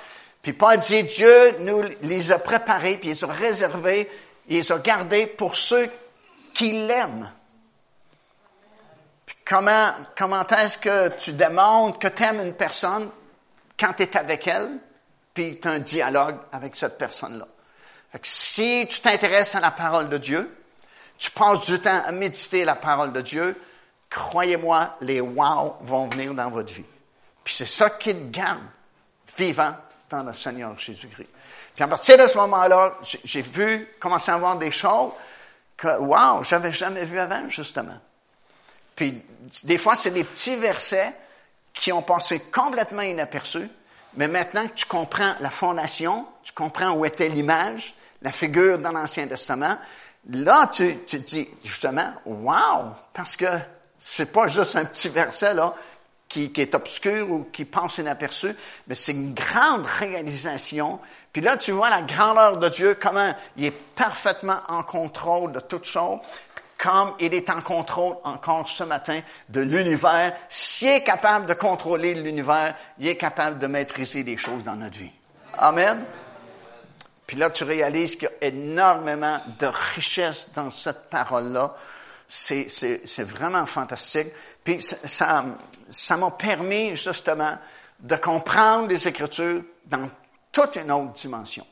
[SPEAKER 1] Puis Paul dit, Dieu nous les a préparées, puis il les a réservées, il les a gardées pour ceux qui l'aiment. Puis comment, comment est-ce que tu demandes que tu aimes une personne quand tu es avec elle, puis tu as un dialogue avec cette personne-là? Si tu t'intéresses à la parole de Dieu, tu passes du temps à méditer la parole de Dieu, croyez-moi, les wow vont venir dans votre vie. Puis c'est ça qui te garde vivant dans le Seigneur Jésus-Christ. Puis à partir de ce moment-là, j'ai vu commencer à voir des choses que, wow, j'avais jamais vu avant, justement. Puis des fois, c'est des petits versets qui ont passé complètement inaperçus, mais maintenant que tu comprends la fondation, tu comprends où était l'image, la figure dans l'Ancien Testament, là, tu, tu dis justement, wow, parce que c'est pas juste un petit verset, là, qui, qui, est obscur ou qui passe inaperçu, mais c'est une grande réalisation. Puis là, tu vois la grandeur de Dieu, comment il est parfaitement en contrôle de toutes choses, comme il est en contrôle encore ce matin de l'univers. S'il est capable de contrôler l'univers, il est capable de maîtriser les choses dans notre vie. Amen. Puis là, tu réalises qu'il y a énormément de richesse dans cette parole-là. C'est, c'est, c'est vraiment fantastique. Puis ça, ça m'a permis justement de comprendre les Écritures dans toute une autre dimension.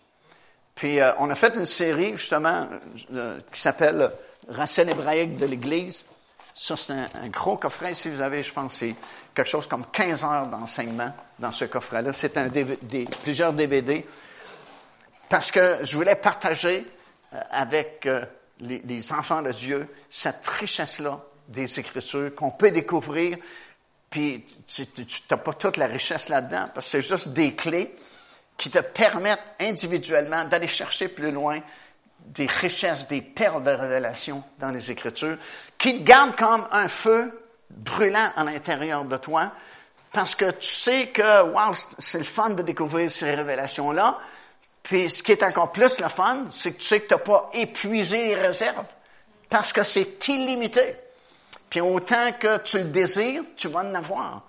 [SPEAKER 1] Puis euh, on a fait une série justement euh, qui s'appelle Racine hébraïque de l'Église. Ça, c'est un, gros coffret. Si vous avez, je pense, c'est quelque chose comme 15 heures d'enseignement dans ce coffret-là. C'est un DVD, plusieurs DVD. Parce que je voulais partager euh, avec les, les, enfants de Dieu cette richesse-là des Écritures qu'on peut découvrir. Puis tu n'as pas toute la richesse là-dedans, parce que c'est juste des clés qui te permettent individuellement d'aller chercher plus loin des richesses, des perles de révélation dans les Écritures, qui te gardent comme un feu brûlant à l'intérieur de toi, parce que tu sais que, wow, c'est le fun de découvrir ces révélations-là. Puis ce qui est encore plus le fun, c'est que tu sais que tu n'as pas épuisé les réserves, parce que c'est illimité. Puis autant que tu le désires, tu vas en avoir.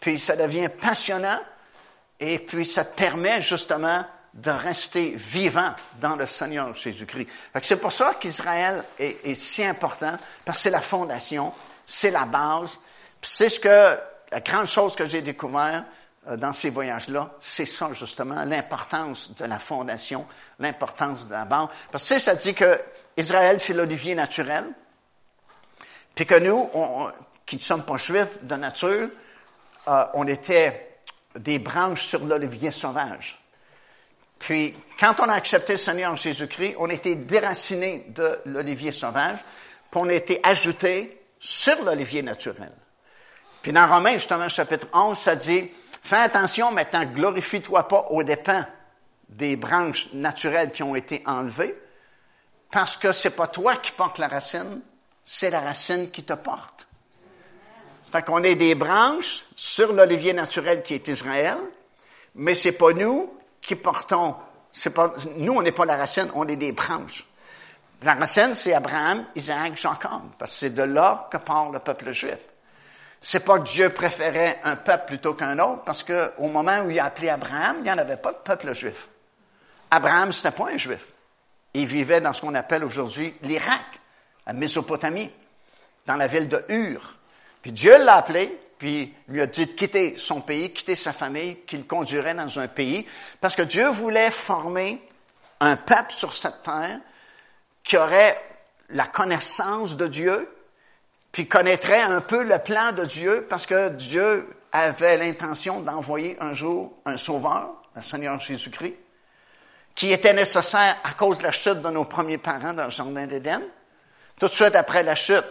[SPEAKER 1] Puis ça devient passionnant, et puis, ça te permet justement de rester vivant dans le Seigneur Jésus-Christ. C'est pour ça qu'Israël est, si important, parce que c'est la fondation, c'est la base. c'est ce que, la grande chose que j'ai découvert dans ces voyages-là, c'est ça justement, l'importance de la fondation, l'importance de la base. Parce que ça dit que Israël, c'est l'olivier naturel, puis que nous, qui ne sommes pas juifs de nature, euh, on était des branches sur l'olivier sauvage. Puis, quand on a accepté le Seigneur Jésus-Christ, on était déraciné de l'olivier sauvage, puis on a été ajouté sur l'olivier naturel. Puis dans Romains, justement, chapitre 11, ça dit, fais attention maintenant, glorifie-toi pas aux dépens des branches naturelles qui ont été enlevées, parce que c'est pas toi qui portes la racine, c'est la racine qui te porte. Fait qu'on est des branches sur l'olivier naturel qui est Israël, mais c'est pas nous qui portons, c'est pas, nous on n'est pas la racine, on est des branches. La racine, c'est Abraham, Isaac, Jacob, parce que c'est de là que part le peuple juif. C'est pas que Dieu préférait un peuple plutôt qu'un autre, parce qu'au moment où il a appelé Abraham, il n'y en avait pas de peuple juif. Abraham, c'était pas un juif. Il vivait dans ce qu'on appelle aujourd'hui l'Irak, la Mésopotamie, dans la ville de Ur. Puis Dieu l'a appelé, puis lui a dit de quitter son pays, quitter sa famille, qu'il conduirait dans un pays, parce que Dieu voulait former un peuple sur cette terre qui aurait la connaissance de Dieu, puis connaîtrait un peu le plan de Dieu, parce que Dieu avait l'intention d'envoyer un jour un sauveur, le Seigneur Jésus-Christ, qui était nécessaire à cause de la chute de nos premiers parents dans le Jardin d'Éden. Tout de suite après la chute,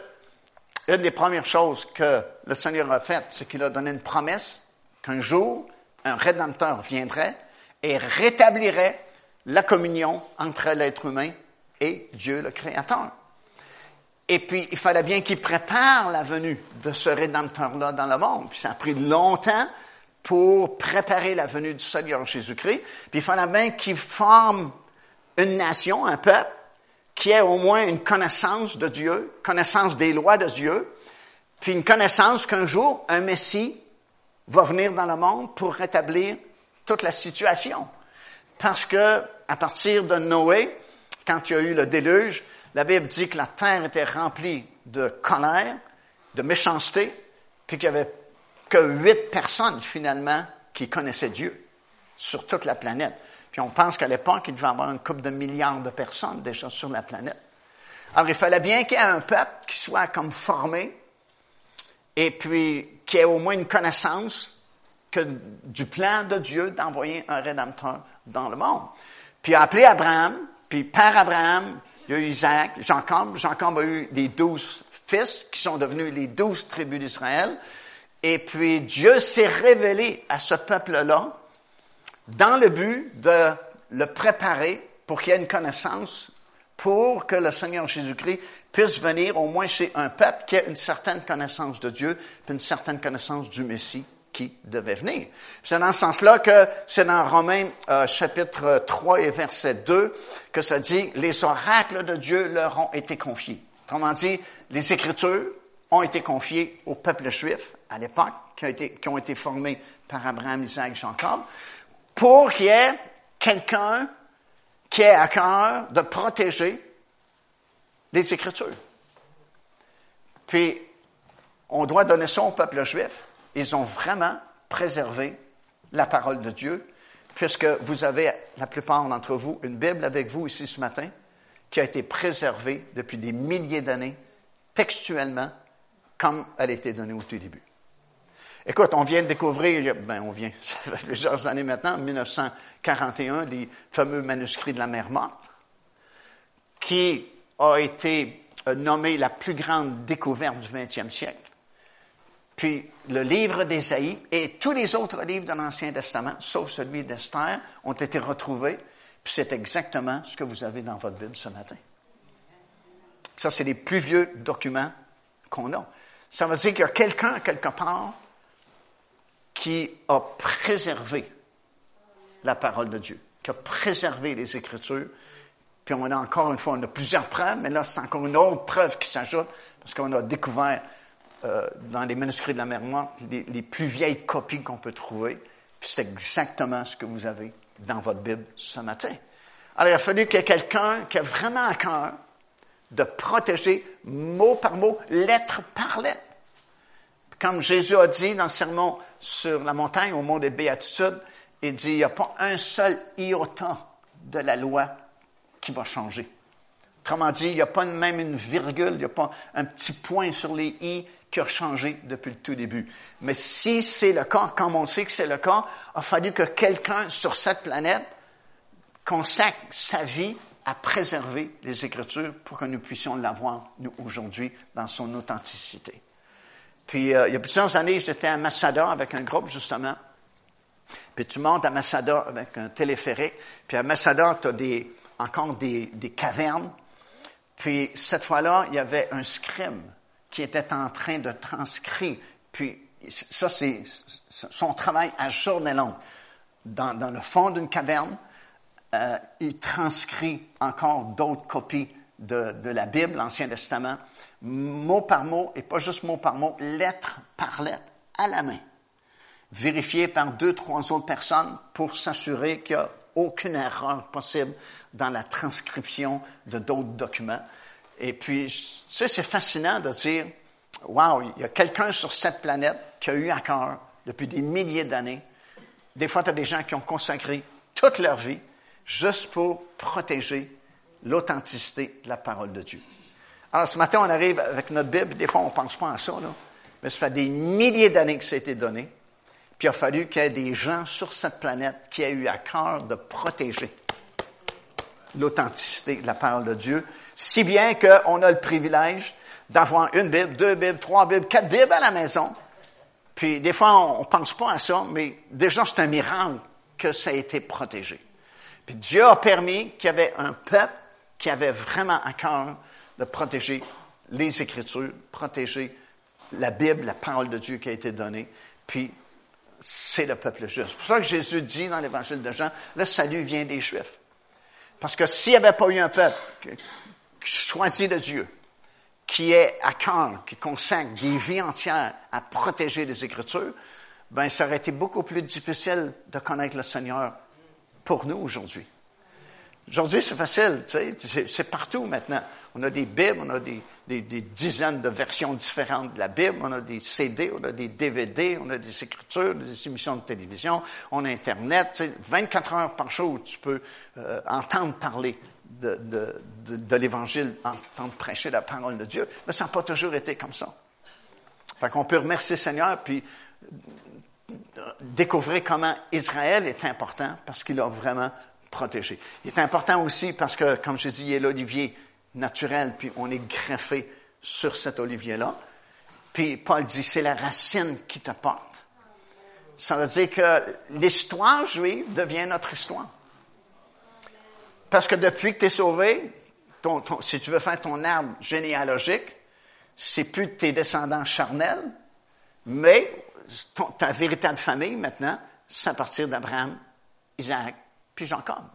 [SPEAKER 1] une des premières choses que le Seigneur a faites, c'est qu'il a donné une promesse qu'un jour, un Rédempteur viendrait et rétablirait la communion entre l'être humain et Dieu le Créateur. Et puis, il fallait bien qu'il prépare la venue de ce Rédempteur-là dans le monde. Puis ça a pris longtemps pour préparer la venue du Seigneur Jésus-Christ. Puis il fallait bien qu'il forme une nation, un peuple, qui ait au moins une connaissance de Dieu, connaissance des lois de Dieu, puis une connaissance qu'un jour, un Messie va venir dans le monde pour rétablir toute la situation. Parce que, à partir de Noé, quand il y a eu le déluge, la Bible dit que la terre était remplie de colère, de méchanceté, puis qu'il n'y avait que huit personnes, finalement, qui connaissaient Dieu sur toute la planète. Puis on pense qu'à l'époque, il devait y avoir une couple de milliards de personnes déjà sur la planète. Alors il fallait bien qu'il y ait un peuple qui soit comme formé et puis qui ait au moins une connaissance que du plan de Dieu d'envoyer un rédempteur dans le monde. Puis il a appelé Abraham, puis par Abraham, il y a eu Isaac, Jacob. Jacob a eu les douze fils qui sont devenus les douze tribus d'Israël. Et puis Dieu s'est révélé à ce peuple-là dans le but de le préparer pour qu'il y ait une connaissance, pour que le Seigneur Jésus-Christ puisse venir au moins chez un peuple qui a une certaine connaissance de Dieu, puis une certaine connaissance du Messie devait venir. C'est dans ce sens-là que c'est dans Romains euh, chapitre 3 et verset 2 que ça dit, les oracles de Dieu leur ont été confiés. Autrement dit, les Écritures ont été confiées au peuple juif à l'époque, qui, ont été formés par Abraham, Isaac Jacob pour qu'il y ait quelqu'un qui ait à cœur de protéger les Écritures. Puis, on doit donner ça au peuple juif. Ils ont vraiment préservé la parole de Dieu. puisque vous avez, la plupart d'entre vous, une Bible avec vous ici ce matin, qui a été préservée depuis des milliers d'années, textuellement, comme elle a été donnée au tout début. Écoute, on vient de découvrir, ben on vient, ça fait plusieurs années maintenant, en 1941, les fameux manuscrits de la mer morte, qui a été euh, nommé la plus grande découverte du 20e siècle. Puis le livre d'Ésaïe et tous les autres livres de l'Ancien Testament, sauf celui d'Esther, ont été retrouvés. Puis c'est exactement ce que vous avez dans votre Bible ce matin. Ça, c'est les plus vieux documents qu'on a. Ça veut dire qu'il y a quelqu'un quelque part qui a préservé la parole de Dieu, qui a préservé les Écritures. Puis on a encore une fois, on a plusieurs preuves, mais là, c'est encore une autre preuve qui s'ajoute, parce qu'on a découvert euh, dans les manuscrits de la mer Morte les, plus vieilles copies qu'on peut trouver. C'est exactement ce que vous avez dans votre Bible ce matin. Alors, il a fallu qu'il y ait quelqu'un qui a vraiment à cœur de protéger mot par mot, lettre par lettre. Comme Jésus a dit dans le sermon sur la montagne, au mont des Béatitudes, il dit, il n'y a pas un seul iota de la loi qui va changer. Autrement dit, il n'y a pas même une virgule, il n'y a pas un petit point sur les i qui a changé depuis le tout début. Mais si c'est le cas, comme on sait que c'est le cas, il a fallu que quelqu'un sur cette planète consacre sa vie à préserver les Écritures pour que nous puissions l'avoir, nous, aujourd'hui, dans son authenticité. Puis, euh, il y a plusieurs années, j'étais à Masada avec un groupe, justement. Puis tu montes à Masada avec un téléphérique. Puis à Masada, tu as des, encore des, des cavernes. Puis cette fois-là, il y avait un scribe qui était en train de transcrire. Puis ça, c'est son travail à journée longue. Dans, le fond d'une caverne, euh, il transcrit encore d'autres copies de la Bible, l'Ancien Testament mot par mot, et pas juste mot par mot, lettre par lettre, à la main, vérifié par deux, trois autres personnes pour s'assurer qu'il n'y a aucune erreur possible dans la transcription de d'autres documents. Et puis, tu c'est fascinant de dire, wow, il y a quelqu'un sur cette planète qui a eu à cœur depuis des milliers d'années. Des fois, tu as des gens qui ont consacré toute leur vie juste pour protéger l'authenticité de la parole de Dieu. Alors, ce matin, on arrive avec notre Bible. Des fois, on ne pense pas à ça, là. Mais ça fait des milliers d'années que ça a été donné. Puis il a fallu qu'il y ait des gens sur cette planète qui aient eu à cœur de protéger l'authenticité de la parole de Dieu, si bien qu'on a le privilège d'avoir une Bible, deux Bibles, trois Bibles, quatre Bibles à la maison. Puis des fois, on ne pense pas à ça, mais déjà, c'est un miracle que ça a été protégé. Puis Dieu a permis qu'il y avait un peuple qui avait vraiment à cœur de protéger les Écritures, protéger la Bible, la parole de Dieu qui a été donnée. Puis, c'est le peuple juste. C'est pour ça que Jésus dit dans l'Évangile de Jean, le salut vient des Juifs. Parce que s'il n'y avait pas eu un peuple choisi de Dieu, qui est à cœur, qui consacre des vies entières à protéger les Écritures, ben ça aurait été beaucoup plus difficile de connaître le Seigneur pour nous aujourd'hui. Aujourd'hui, c'est facile, tu sais, c'est partout maintenant. On a des Bibles, on a des, dizaines de versions différentes de la Bible, on a des CD, on a des DVD, on a des écritures, des émissions de télévision, on a Internet. Tu sais, 24 heures par jour, tu peux euh, entendre parler de, de l'Évangile, entendre prêcher la parole de Dieu. Mais ça n'a pas toujours été comme ça. Fait qu'on peut remercier le Seigneur, puis euh, découvrir comment Israël est important parce qu'il a vraiment protégé. Il est important aussi parce que, comme je dis, il y a l'olivier naturel, puis on est greffé sur cet olivier-là. Puis Paul dit, c'est la racine qui te porte. Ça veut dire que l'histoire juive devient notre histoire. Parce que depuis que tu es sauvé, si tu veux faire ton arbre généalogique, c'est plus tes descendants charnels, mais ta véritable famille maintenant, c'est à partir d'Abraham, Isaac, puis Jacob.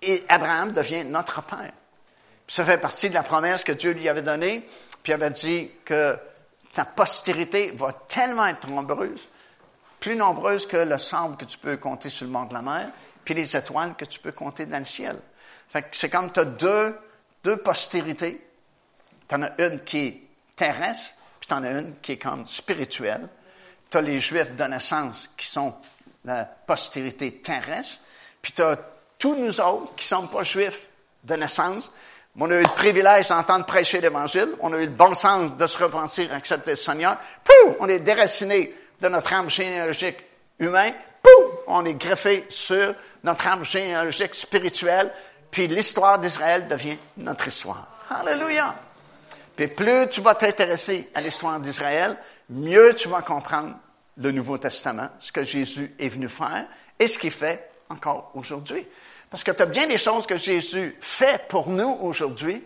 [SPEAKER 1] Et Abraham devient notre père. Ça fait partie de la promesse que Dieu lui avait donnée, puis il avait dit que ta postérité va tellement être nombreuse, plus nombreuse que le sable que tu peux compter sur le mont de la mer, puis les étoiles que tu peux compter dans le ciel. c'est comme tu as deux, deux postérités. Tu en as une qui est terrestre, puis tu en as une qui est comme spirituelle. Tu as les Juifs de naissance qui sont la postérité terrestre, puis tu as tous nous autres qui ne sommes pas juifs de naissance. On a eu le privilège d'entendre prêcher l'Évangile. On a eu le bon sens de se repentir, accepter le Seigneur. Pouf! On est déraciné de notre âme généalogique humain. Pouf! On est greffé sur notre âme généalogique spirituelle. Puis l'histoire d'Israël devient notre histoire. Alléluia! Puis plus tu vas t'intéresser à l'histoire d'Israël, mieux tu vas comprendre le Nouveau Testament, ce que Jésus est venu faire et ce qu'il fait encore aujourd'hui. Parce que tu as bien des choses que Jésus fait pour nous aujourd'hui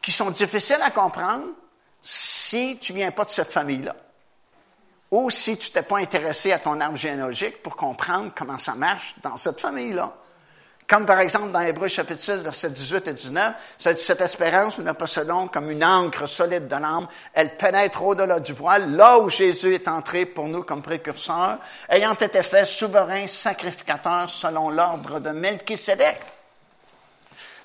[SPEAKER 1] qui sont difficiles à comprendre si tu viens pas de cette famille-là. Ou si tu t'es pas intéressé à ton arbre généalogique pour comprendre comment ça marche dans cette famille-là. Comme par exemple dans Hébreu chapitre 6, versets 18 et 19, cette espérance, nous la possédons comme une encre solide de l'âme. Elle pénètre au-delà du voile, là où Jésus est entré pour nous comme précurseur, ayant été fait souverain sacrificateur selon l'ordre de Melchisedec.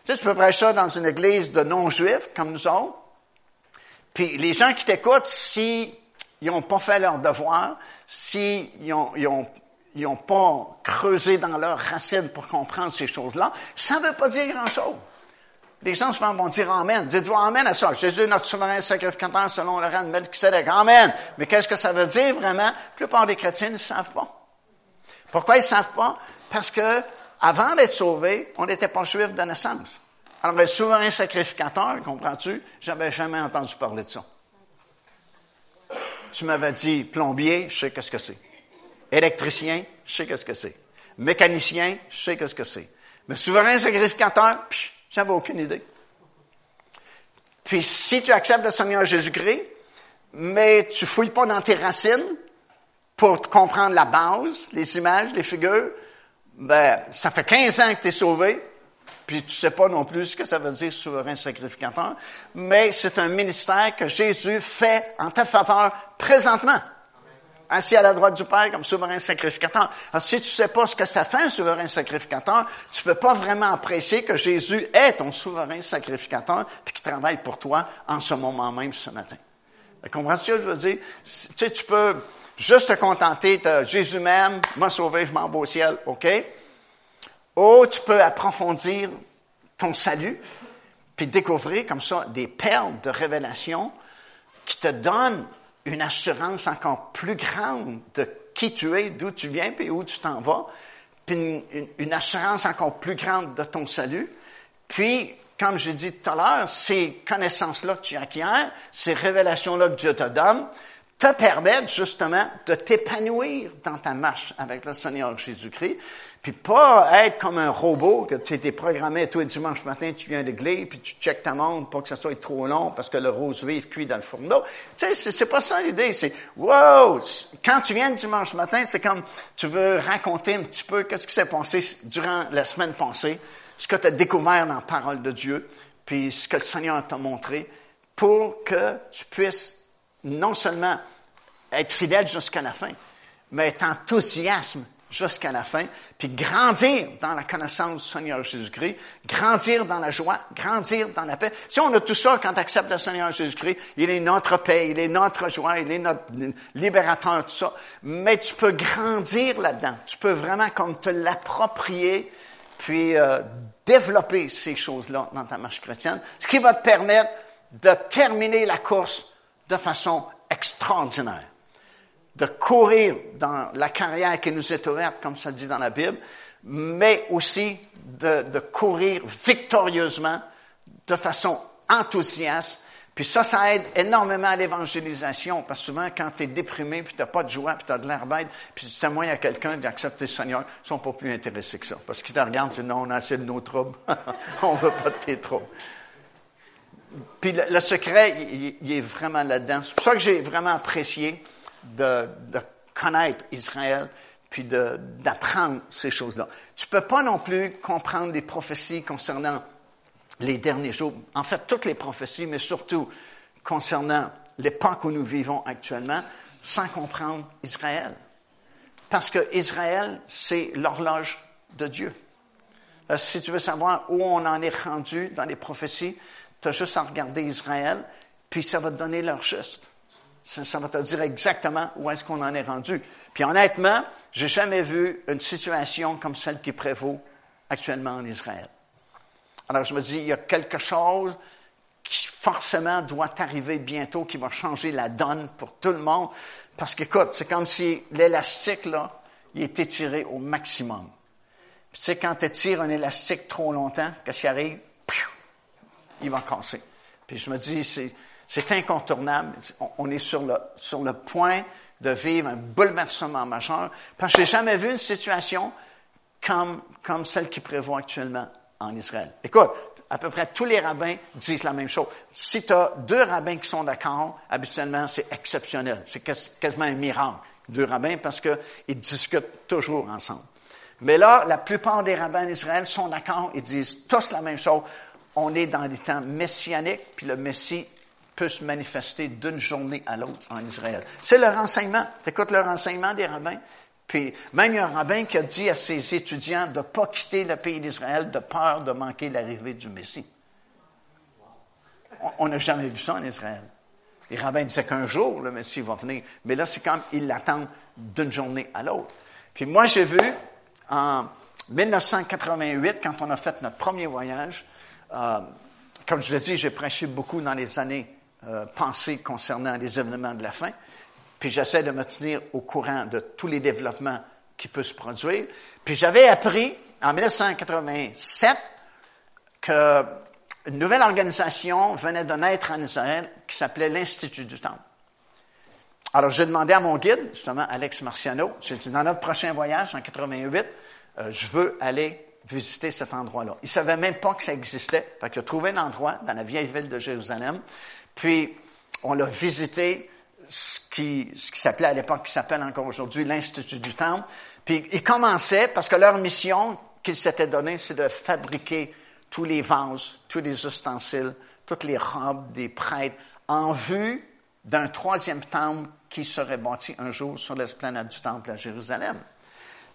[SPEAKER 1] Tu sais, tu peux prêcher ça dans une église de non-juifs comme nous autres. Puis les gens qui t'écoutent, s'ils n'ont pas fait leur devoir, s'ils ont, ont ils n'ont pas creusé dans leurs racines pour comprendre ces choses-là, ça ne veut pas dire grand-chose. Les gens souvent vont dire Amen. Dites-vous Amen à ça. Jésus notre souverain sacrificateur selon le rang de Melchizedek. Amen. Mais qu'est-ce que ça veut dire vraiment? La plupart des chrétiens ne savent pas. Pourquoi ils ne savent pas? Parce que, avant d'être sauvés, on n'était pas juifs de naissance. Alors, le souverain sacrificateur, comprends-tu? J'avais jamais entendu parler de ça. Tu m'avais dit plombier, je sais qu'est-ce que c'est. Électricien, je sais qu'est-ce que c'est. Mécanicien, je sais qu'est-ce que c'est. Mais souverain sacrificateur, j'avais aucune idée. Puis si tu acceptes le Seigneur Jésus-Christ, mais tu fouilles pas dans tes racines pour comprendre la base, les images, les figures, ben, ça fait 15 ans que tu es sauvé, puis tu sais pas non plus ce que ça veut dire souverain sacrificateur, mais c'est un ministère que Jésus fait en ta faveur présentement assis à la droite du Père comme souverain sacrificateur. Alors, si tu ne sais pas ce que ça fait un souverain sacrificateur, tu ne peux pas vraiment apprécier que Jésus est ton souverain sacrificateur puis qu'il travaille pour toi en ce moment même, ce matin. Comprends ce que je veux dire? Tu sais, tu peux juste te contenter de Jésus même, m'a sauvé, je m'en vais au ciel, OK? Ou tu peux approfondir ton salut, puis découvrir comme ça des perles de révélation qui te donnent une assurance encore plus grande de qui tu es, d'où tu viens, puis où tu t'en vas, puis une, assurance encore plus grande de ton salut. Puis, comme je dit tout à l'heure, ces connaissances-là que tu acquiers, ces révélations-là que Dieu te donne, te permettent justement de t'épanouir dans ta marche avec le Seigneur Jésus-Christ, puis pas être comme un robot que tu es programmé tous les dimanches matin, tu viens à l'église, puis tu checkes ta montre pour que ça soit trop long parce que le rose vif cuit dans le fourneau. Tu sais, c'est pas ça l'idée. C'est, wow! Quand tu viens le dimanche matin, c'est comme tu veux raconter un petit peu qu'est-ce qui s'est passé durant la semaine passée, ce que tu as découvert dans la parole de Dieu, puis ce que le Seigneur t'a montré, pour que tu puisses non seulement être fidèle jusqu'à la fin, mais être enthousiasme jusqu'à la fin, puis grandir dans la connaissance du Seigneur Jésus-Christ, grandir dans la joie, grandir dans la paix. Si on a tout ça quand tu acceptes le Seigneur Jésus-Christ, il est notre paix, il est notre joie, il est notre libérateur, tout ça. Mais tu peux grandir là-dedans. Tu peux vraiment comme te l'approprier, puis euh, développer ces choses-là dans ta marche chrétienne, ce qui va te permettre de terminer la course de façon extraordinaire de courir dans la carrière qui nous est ouverte, comme ça dit dans la Bible, mais aussi de, de courir victorieusement, de façon enthousiaste. Puis ça, ça aide énormément à l'évangélisation, parce que souvent, quand tu es déprimé, puis tu n'as pas de joie, puis tu as de l'air bête, puis tu témoignes à quelqu'un d'accepter le Seigneur, ils sont pas plus intéressés que ça. Parce qu'ils te regardent et disent, non, on a assez de nos troubles, on veut pas de tes troubles. Puis le, secret, il, est vraiment là-dedans. C'est pour ça que j'ai vraiment apprécié de, connaître Israël, puis d'apprendre ces choses-là. Tu peux pas non plus comprendre les prophéties concernant les derniers jours, en fait toutes les prophéties, mais surtout concernant l'époque où nous vivons actuellement, sans comprendre Israël. Parce que Israël, c'est l'horloge de Dieu. si tu veux savoir où on en est rendu dans les prophéties, tu as juste à regarder Israël, puis ça va te donner leur juste. Ça, va te dire exactement où est-ce qu'on en est rendu. Puis honnêtement, j'ai jamais vu une situation comme celle qui prévaut actuellement en Israël. Alors je me dis, il y a quelque chose qui forcément doit arriver bientôt, qui va changer la donne pour tout le monde. Parce qu'écoute, c'est comme si l'élastique, là, il est étiré au maximum. tu sais, quand tu étires un élastique trop longtemps, qu'est-ce qui arrive? Il va casser. Puis je me dis, c'est incontournable. On est sur le, sur le point de vivre un bouleversement majeur. Parce que j'ai jamais vu une situation comme, comme celle qui prévoit actuellement en Israël. Écoute, à peu près tous les rabbins disent la même chose. Si tu as deux rabbins qui sont d'accord, habituellement, c'est exceptionnel. C'est quasiment un miracle. Deux rabbins parce qu'ils discutent toujours ensemble. Mais là, la plupart des rabbins d'Israël sont d'accord. Ils disent tous la même chose. On est dans des temps messianiques, puis le Messie peut se manifester d'une journée à l'autre en Israël. C'est leur enseignement. Tu écoutes leur enseignement des rabbins. Puis même il y a un rabbin qui a dit à ses étudiants de ne pas quitter le pays d'Israël de peur de manquer l'arrivée du Messie. On n'a jamais vu ça en Israël. Les rabbins disaient qu'un jour le Messie va venir, mais là c'est comme ils l'attendent d'une journée à l'autre. Puis moi j'ai vu en 1988, quand on a fait notre premier voyage, euh, comme je l'ai dit, j'ai prêché beaucoup dans les années euh, passées concernant les événements de la fin puis j'essaie de me tenir au courant de tous les développements qui peuvent se produire. Puis j'avais appris en 1987 qu'une nouvelle organisation venait de naître en Israël qui s'appelait l'Institut du Temple. Alors j'ai demandé à mon guide, justement Alex Marciano, j'ai dit dans notre prochain voyage en 88, euh, je veux aller visiter cet endroit-là. Il savait même pas que ça existait. Fait que j'ai trouvé un endroit dans la vieille ville de Jérusalem. Puis on l'a visité ce qui, ce qui s'appelait à l'époque, qui s'appelle encore aujourd'hui l'Institut du Temple. Puis ils commençaient, parce que leur mission qu'ils s'étaient donnée, c'est de fabriquer tous les vases, tous les ustensiles, toutes les robes des prêtres, en vue d'un troisième temple qui serait bâti un jour sur l'esplanade du temple à Jérusalem.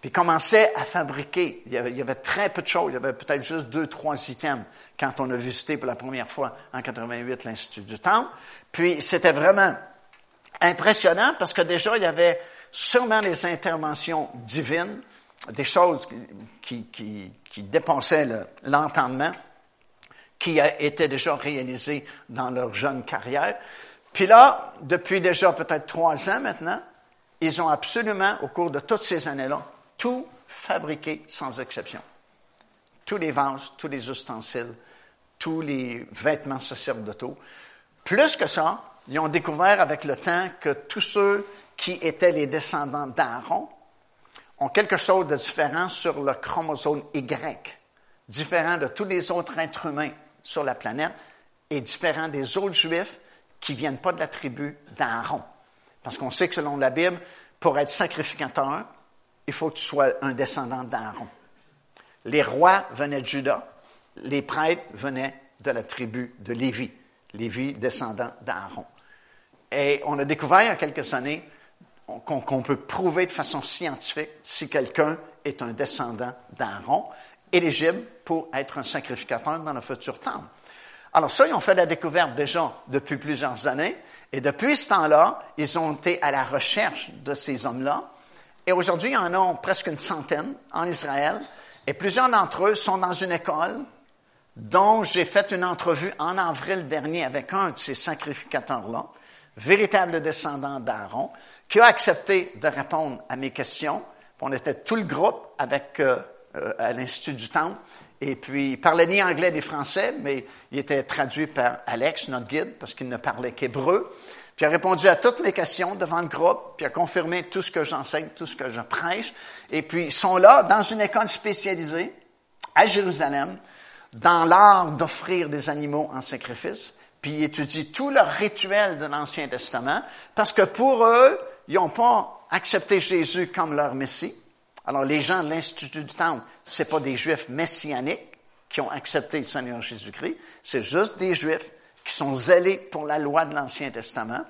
[SPEAKER 1] Puis ils commençaient à fabriquer. Il y, avait, il y avait très peu de choses. Il y avait peut-être juste deux, trois items quand on a visité pour la première fois en 88 l'Institut du Temple. Puis c'était vraiment impressionnant parce que déjà, il y avait sûrement des interventions divines, des choses qui, qui, qui dépassaient l'entendement, qui étaient déjà réalisées dans leur jeune carrière. Puis là, depuis déjà peut-être trois ans maintenant, ils ont absolument, au cours de toutes ces années-là, tout fabriqué sans exception. Tous les vases, tous les ustensiles, tous les vêtements sacerdotaux. Plus que ça, ils ont découvert avec le temps que tous ceux qui étaient les descendants d'Aaron ont quelque chose de différent sur le chromosome Y, différent de tous les autres êtres humains sur la planète et différent des autres juifs qui ne viennent pas de la tribu d'Aaron. Parce qu'on sait que selon la Bible, pour être sacrificateur, il faut que tu sois un descendant d'Aaron. Les rois venaient de Juda, les prêtres venaient de la tribu de Lévi, Lévi descendant d'Aaron. Et on a découvert il y a quelques années qu'on peut prouver de façon scientifique si quelqu'un est un descendant d'Aaron, éligible pour être un sacrificateur dans le futur temple. Alors ça, ils ont fait la découverte déjà depuis plusieurs années, et depuis ce temps-là, ils ont été à la recherche de ces hommes-là, et aujourd'hui, il y en a presque une centaine en Israël, et plusieurs d'entre eux sont dans une école dont j'ai fait une entrevue en avril dernier avec un de ces sacrificateurs-là, véritable descendant d'Aaron, qui a accepté de répondre à mes questions. On était tout le groupe avec, euh, euh, à l'Institut du Temple. Et puis, il parlait ni anglais ni français, mais il était traduit par Alex, notre guide, parce qu'il ne parlait qu'hébreu. Puis a répondu à toutes mes questions devant le groupe, puis a confirmé tout ce que j'enseigne, tout ce que je prêche. Et puis, ils sont là dans une école spécialisée à Jérusalem, dans l'art d'offrir des animaux en sacrifice puis ils étudient tout leur rituel de l'Ancien Testament, parce que pour eux, ils n'ont pas accepté Jésus comme leur Messie. Alors les gens de l'Institut du Temple, ce pas des Juifs messianiques qui ont accepté le Seigneur Jésus-Christ, c'est juste des Juifs qui sont zélés pour la loi de l'Ancien Testament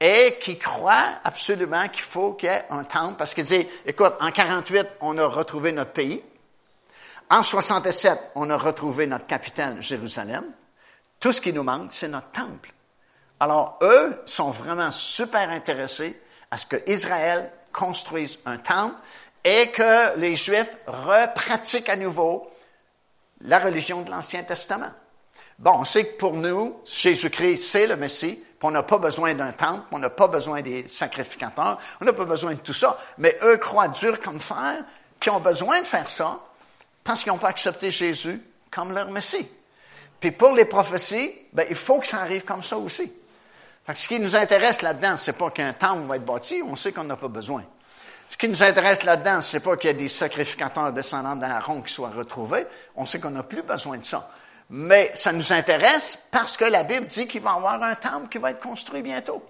[SPEAKER 1] et qui croient absolument qu'il faut qu'il y ait un temple, parce qu'ils disent, écoute, en 48, on a retrouvé notre pays. En 67, on a retrouvé notre capitale, Jérusalem. Tout ce qui nous manque, c'est notre temple. Alors, eux sont vraiment super intéressés à ce que Israël construise un temple et que les Juifs repratiquent à nouveau la religion de l'Ancien Testament. Bon, on sait que pour nous, Jésus-Christ, c'est le Messie, on n'a pas besoin d'un temple, on n'a pas besoin des sacrificateurs, on n'a pas besoin de tout ça, mais eux croient dur comme fer, qui ont besoin de faire ça, parce qu'ils n'ont pas accepté Jésus comme leur Messie. Puis pour les prophéties, ben, il faut que ça arrive comme ça aussi. ce qui nous intéresse là-dedans, c'est pas qu'un temple va être bâti, on sait qu'on n'a pas besoin. Ce qui nous intéresse là-dedans, c'est pas qu'il y ait des sacrificateurs descendants d'Aaron qui soient retrouvés, on sait qu'on n'a plus besoin de ça. Mais ça nous intéresse parce que la Bible dit qu'il va y avoir un temple qui va être construit bientôt.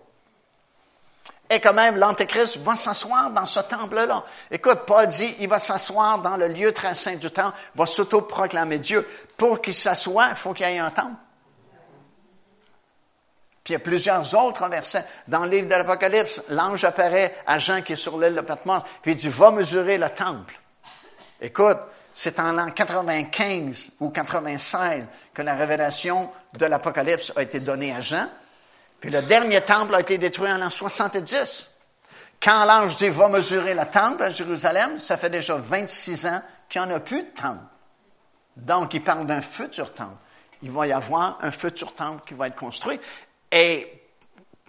[SPEAKER 1] Et quand même, l'Antéchrist va s'asseoir dans ce temple-là. Écoute, Paul dit, il va s'asseoir dans le lieu très saint du temple, va s'auto-proclamer Dieu. Pour qu'il s'assoie, il faut qu'il y ait un temple. Puis il y a plusieurs autres versets. Dans le de l'Apocalypse, l'ange apparaît à Jean qui est sur l'île de Patmos, puis il dit, va mesurer le temple. Écoute, c'est en l'an 95 ou 96 que la révélation de l'Apocalypse a été donnée à Jean. Puis le dernier temple a été détruit en l'an 70. Quand l'ange dit va mesurer le temple à Jérusalem, ça fait déjà 26 ans qu'il n'y en a plus de temple. Donc, il parle d'un futur temple. Il va y avoir un futur temple qui va être construit. Et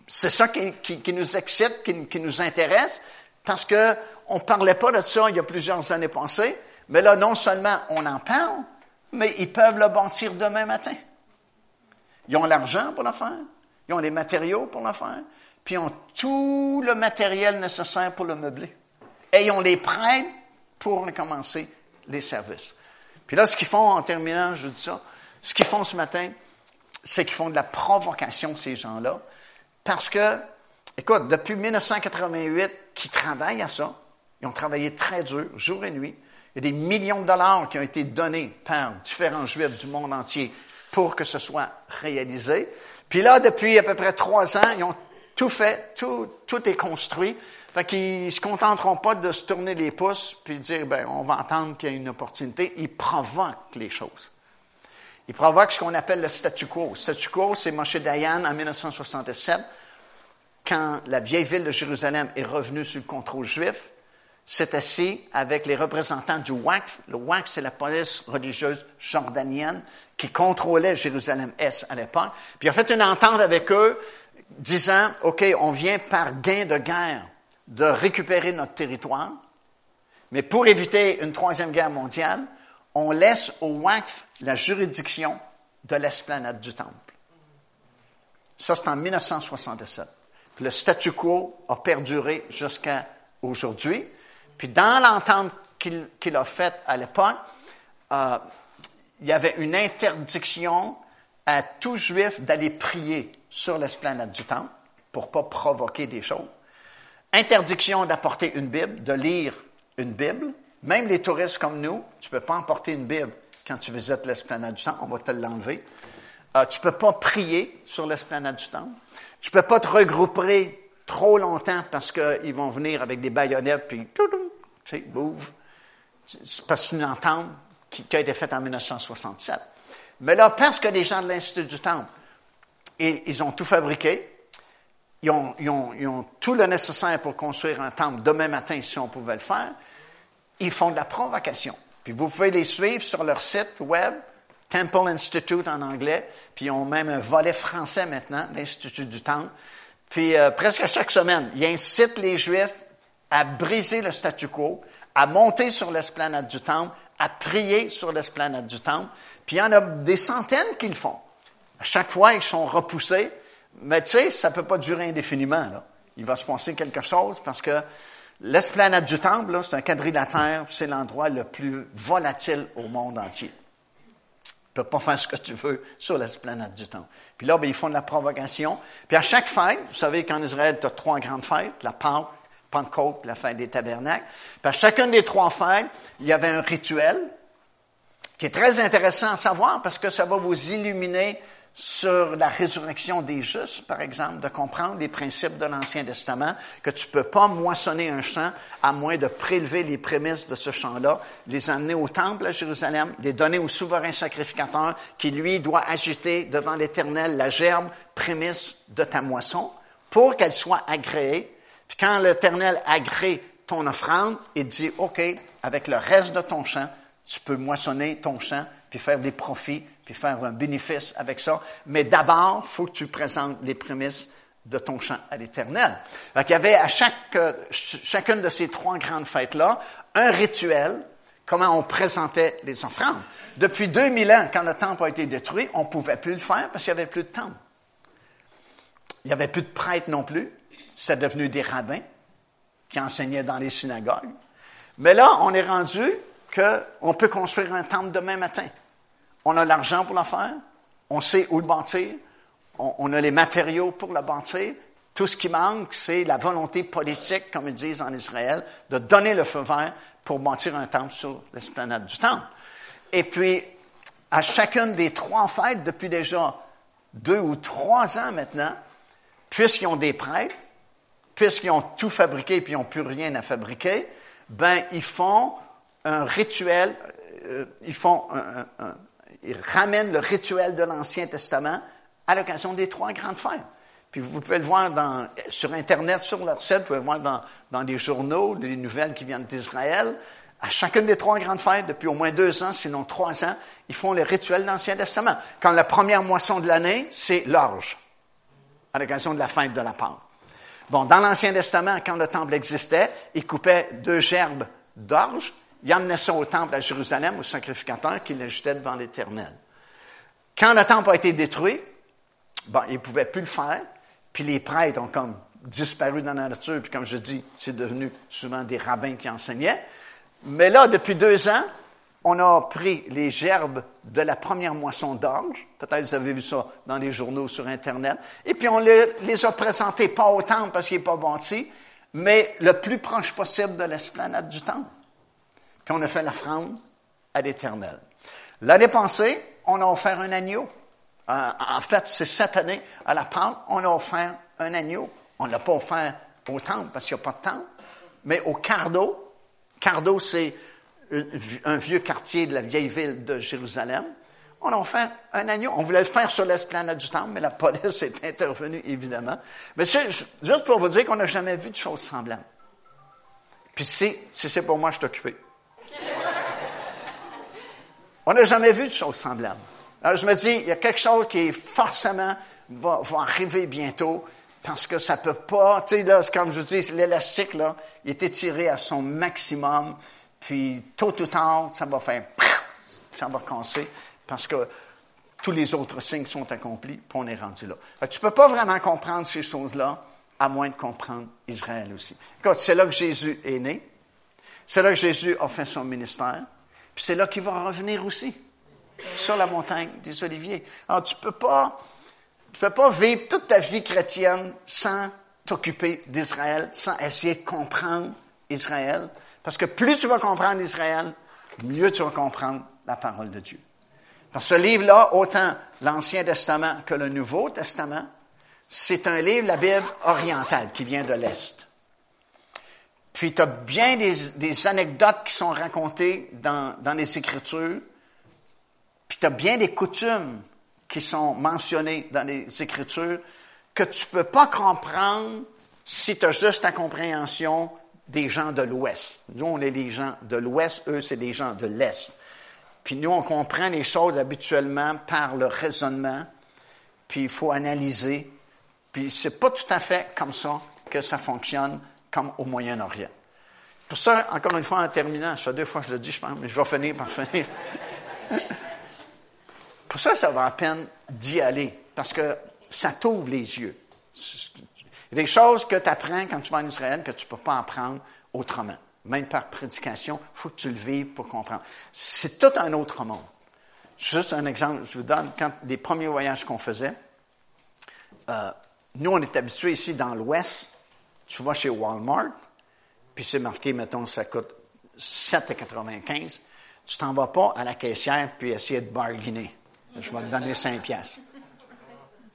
[SPEAKER 1] c'est ça qui, nous excite, qui, qui, nous intéresse, parce qu'on ne parlait pas de ça il y a plusieurs années passées, mais là, non seulement on en parle, mais ils peuvent le bâtir demain matin. Ils ont l'argent pour le faire. Ils ont les matériaux pour le faire, puis ils ont tout le matériel nécessaire pour le meubler. Et ils ont les prêts pour commencer les services. Puis là, ce qu'ils font en terminant, je dis ça, ce qu'ils font ce matin, c'est qu'ils font de la provocation, ces gens-là, parce que, écoute, depuis 1988, qu'ils travaillent à ça, ils ont travaillé très dur, jour et nuit. Il y a des millions de dollars qui ont été donnés par différents juifs du monde entier pour que ce soit réalisé. Puis là, depuis à peu près trois ans, ils ont tout fait, tout, tout est construit. Fait qu'ils se contenteront pas de se tourner les pouces puis dire, ben, on va entendre qu'il y a une opportunité. Ils provoquent les choses. Ils provoquent ce qu'on appelle le statu quo. Le statu quo, c'est Moshe Dayan en 1967, quand la vieille ville de Jérusalem est revenue sous le contrôle juif, s'est assis avec les représentants du WACF. Le WACF, c'est la police religieuse jordanienne qui contrôlait Jérusalem-Est à l'époque. Puis il a fait une entente avec eux disant, OK, on vient par gain de guerre de récupérer notre territoire, mais pour éviter une troisième guerre mondiale, on laisse au WACF la juridiction de l'esplanade du Temple. Ça, c'est en 1967. Puis le statu quo a perduré jusqu'à aujourd'hui. Puis dans l'entente qu'il a faite à l'époque, euh, il y avait une interdiction à tout juif d'aller prier sur l'esplanade du temple pour pas provoquer des choses. Interdiction d'apporter une Bible, de lire une Bible. Même les touristes comme nous, tu peux pas emporter une Bible quand tu visites l'esplanade du temple, on va te l'enlever. Euh, tu peux pas prier sur l'esplanade du temple. Tu peux pas te regrouper trop longtemps parce qu'ils vont venir avec des baïonnettes puis tu sais, bouffe. Parce que c'est une entente qui, a été faite en 1967. Mais là, parce que les gens de l'Institut du Temple, ils, ont tout fabriqué, ils ont, tout le nécessaire pour construire un temple demain matin si on pouvait le faire, ils font de la provocation. Puis vous pouvez les suivre sur leur site web, Temple Institute en anglais, puis ils ont même un volet français maintenant, l'Institut du Temple. Puis euh, presque chaque semaine, ils incitent les Juifs à briser le statu quo, à monter sur l'esplanade du Temple, à prier sur l'esplanade du temple. Puis il y en a des centaines qui le font. À chaque fois, ils sont repoussés. Mais tu sais, ça ne peut pas durer indéfiniment. Il va se passer quelque chose parce que l'esplanade du temple, c'est un quadrilatère, c'est l'endroit le plus volatile au monde entier. Peux pas faire ce que tu veux sur l'esplanade du temple. Puis là, ben, ils font de la provocation. Puis à chaque fête, vous savez qu'en Israël, tu as trois grandes fêtes, la Pâque, Pentecôte, la fête des tabernacles. Puis à chacune des trois fêtes, il y avait un rituel qui est très intéressant à savoir parce que ça va vous illuminer sur la résurrection des justes, par exemple, de comprendre les principes de l'Ancien Testament, que tu ne peux pas moissonner un champ à moins de prélever les prémices de ce champ-là, les amener au temple à Jérusalem, les donner au souverain sacrificateur qui, lui, doit agiter devant l'Éternel la gerbe prémisse de ta moisson pour qu'elle soit agréée. Puis quand l'Éternel agrée ton offrande, il dit, OK, avec le reste de ton champ, tu peux moissonner ton champ puis faire des profits puis faire un bénéfice avec ça. Mais d'abord, il faut que tu présentes les prémices de ton chant à l'Éternel. Il y avait à chaque, chacune de ces trois grandes fêtes-là un rituel, comment on présentait les offrandes. Depuis 2000 ans, quand le temple a été détruit, on ne pouvait plus le faire parce qu'il n'y avait plus de temple. Il n'y avait plus de prêtres non plus. C'est devenu des rabbins qui enseignaient dans les synagogues. Mais là, on est rendu qu'on peut construire un temple demain matin. On a l'argent pour le faire, on sait où le bâtir, on, a les matériaux pour le bâtir. Tout ce qui manque, c'est la volonté politique, comme ils disent en Israël, de donner le feu vert pour bâtir un temple sur l'esplanade du temple. Et puis, à chacune des trois fêtes, depuis déjà deux ou trois ans maintenant, puisqu'ils ont des prêtres, puisqu'ils ont tout fabriqué et puis ils n'ont plus rien à fabriquer, ben, ils font un rituel, euh, ils font un, il ramène le rituel de l'Ancien Testament à l'occasion des trois grandes fêtes. Puis vous pouvez le voir dans, sur Internet, sur leur site, vous pouvez le voir dans, dans les journaux, les nouvelles qui viennent d'Israël. À chacune des trois grandes fêtes, depuis au moins deux ans, sinon trois ans, ils font le rituel de l'Ancien Testament. Quand la première moisson de l'année, c'est l'orge, à l'occasion de la fête de la Pâque. Bon, dans l'Ancien Testament, quand le temple existait, ils coupaient deux gerbes d'orge, il amenait ça au temple à Jérusalem, au sacrificateur, qui le jetait devant l'Éternel. Quand le temple a été détruit, bon, il ne pouvait plus le faire, puis les prêtres ont comme disparu dans la nature, puis comme je dis, c'est devenu souvent des rabbins qui enseignaient. Mais là, depuis deux ans, on a pris les gerbes de la première moisson d'orge, peut-être vous avez vu ça dans les journaux sur Internet, et puis on les, a présentés pas au temple parce qu'il n'est pas bâti, mais le plus proche possible de l'esplanade du temple qu'on a fait l'offrande à l'Éternel. L'année passée, on a offert un agneau. Euh, en fait, c'est cette année, à la Pâque, on a offert un agneau. On ne l'a pas offert au temple parce qu'il n'y a pas de temple, mais au Cardo. Cardo, c'est un vieux quartier de la vieille ville de Jérusalem. On a offert un agneau. On voulait le faire sur l'esplanade du temple, mais la police est intervenue, évidemment. Mais c'est juste pour vous dire qu'on n'a jamais vu de choses semblables. Puis si, si c'est pour moi, je suis. On n'a jamais vu de choses semblables. Alors je me dis, il y a quelque chose qui forcément va, arriver bientôt parce que ça peut pas, tu sais, là, comme je vous dis, l'élastique, là, il est étiré à son maximum, puis tôt ou tard, ça va faire, ça va casser parce que tous les autres signes sont accomplis, puis on est rendu là. tu ne peux pas vraiment comprendre ces choses-là à moins de comprendre Israël aussi. C'est là que Jésus est né. C'est là que Jésus a fait son ministère. Puis c'est là qu'il va revenir aussi, sur la montagne des Oliviers. Alors, tu peux pas, tu peux pas vivre toute ta vie chrétienne sans t'occuper d'Israël, sans essayer de comprendre Israël. Parce que plus tu vas comprendre Israël, mieux tu vas comprendre la parole de Dieu. Dans ce livre-là, autant l'Ancien Testament que le Nouveau Testament, c'est un livre, la Bible orientale, qui vient de l'Est. Puis tu as bien des, anecdotes qui sont racontées dans, les Écritures. Puis tu as bien des coutumes qui sont mentionnées dans les Écritures que tu ne peux pas comprendre si tu as juste ta compréhension des gens de l'Ouest. Nous, on est les gens de l'Ouest, eux, c'est les gens de l'Est. Puis nous, on comprend les choses habituellement par le raisonnement, puis il faut analyser. Puis c'est pas tout à fait comme ça que ça fonctionne comme au Moyen-Orient. Pour ça, encore une fois, en terminant, ça fait deux fois que je le dis, je pense, mais je vais finir par finir. Pour ça, ça va à peine d'y aller, parce que ça t'ouvre les yeux. Il y a des choses que tu apprends quand tu vas en Israël que tu ne peux pas apprendre autrement. Même par prédication, il faut que tu le vives pour comprendre. C'est tout un autre monde. Juste un exemple, je vous donne, quand les premiers voyages qu'on faisait, euh, nous, on est habitués ici dans l'Ouest tu vas chez Walmart, puis c'est marqué, mettons, ça coûte 7,95. Tu t'en vas pas à la caissière puis essayer de bargainer. Je vais te donner 5 piastres.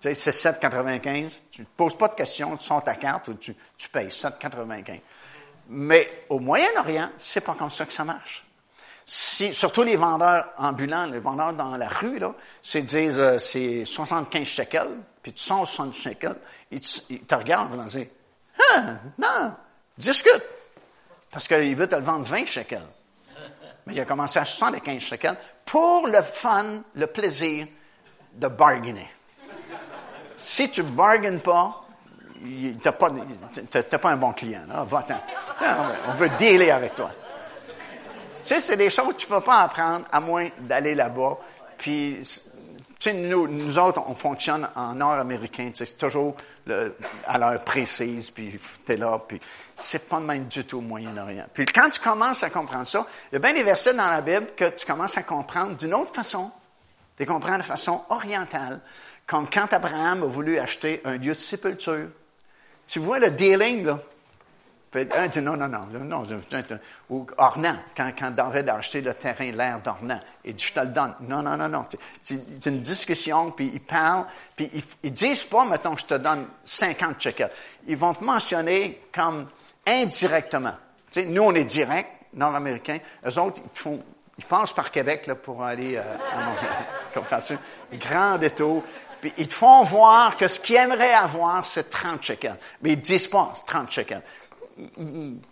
[SPEAKER 1] Tu sais, c'est 7,95. Tu ne poses pas de questions, tu sors ta carte ou tu, payes 7,95. Mais au Moyen-Orient, c'est pas comme ça que ça marche. Si, surtout les vendeurs ambulants, les vendeurs dans la rue, là, c'est disent euh, c'est 75 shekels, puis tu sors 60 shekels, ils te, ils te regardent ils disent Ah, non, discute. Parce qu'il veut te le vendre 20 shekels. Mais il a commencé à 75 shekels pour le fun, le plaisir de bargainer. Si tu ne bargaines pas, tu n'as pas, pas, un bon client. Là. Va-t'en. On veut dealer avec toi. Tu sais, c'est des choses que tu ne peux pas apprendre à moins d'aller là-bas. Puis, tu sais, nous, nous autres, on fonctionne en nord-américain. Tu sais, c'est toujours le, à l'heure précise, puis tu es là, puis c'est pas le même du tout au Moyen-Orient. Puis quand tu commences à comprendre ça, il y a bien des versets dans la Bible que tu commences à comprendre d'une autre façon. Tu comprends de façon orientale, comme quand Abraham a voulu acheter un lieu de sépulture. Tu vois le dealing, là? Un dit non, non, non, non, ou Ornan, quand, quand David a acheté le terrain, l'air d'Ornan, il dit je te le donne. Non, non, non, non. C'est une discussion, puis ils parlent, puis ils, disent pas, mettons, je te donne 50 shekels. Ils vont te mentionner comme indirectement. Nous, on est direct, nord-américains. Eux autres, ils font, ils passent par Québec là, pour aller euh, à Montréal. Grand détour. Puis ils te font voir que ce qu'ils aimeraient avoir, c'est 30 shekels. Mais ils disent pas 30 shekels.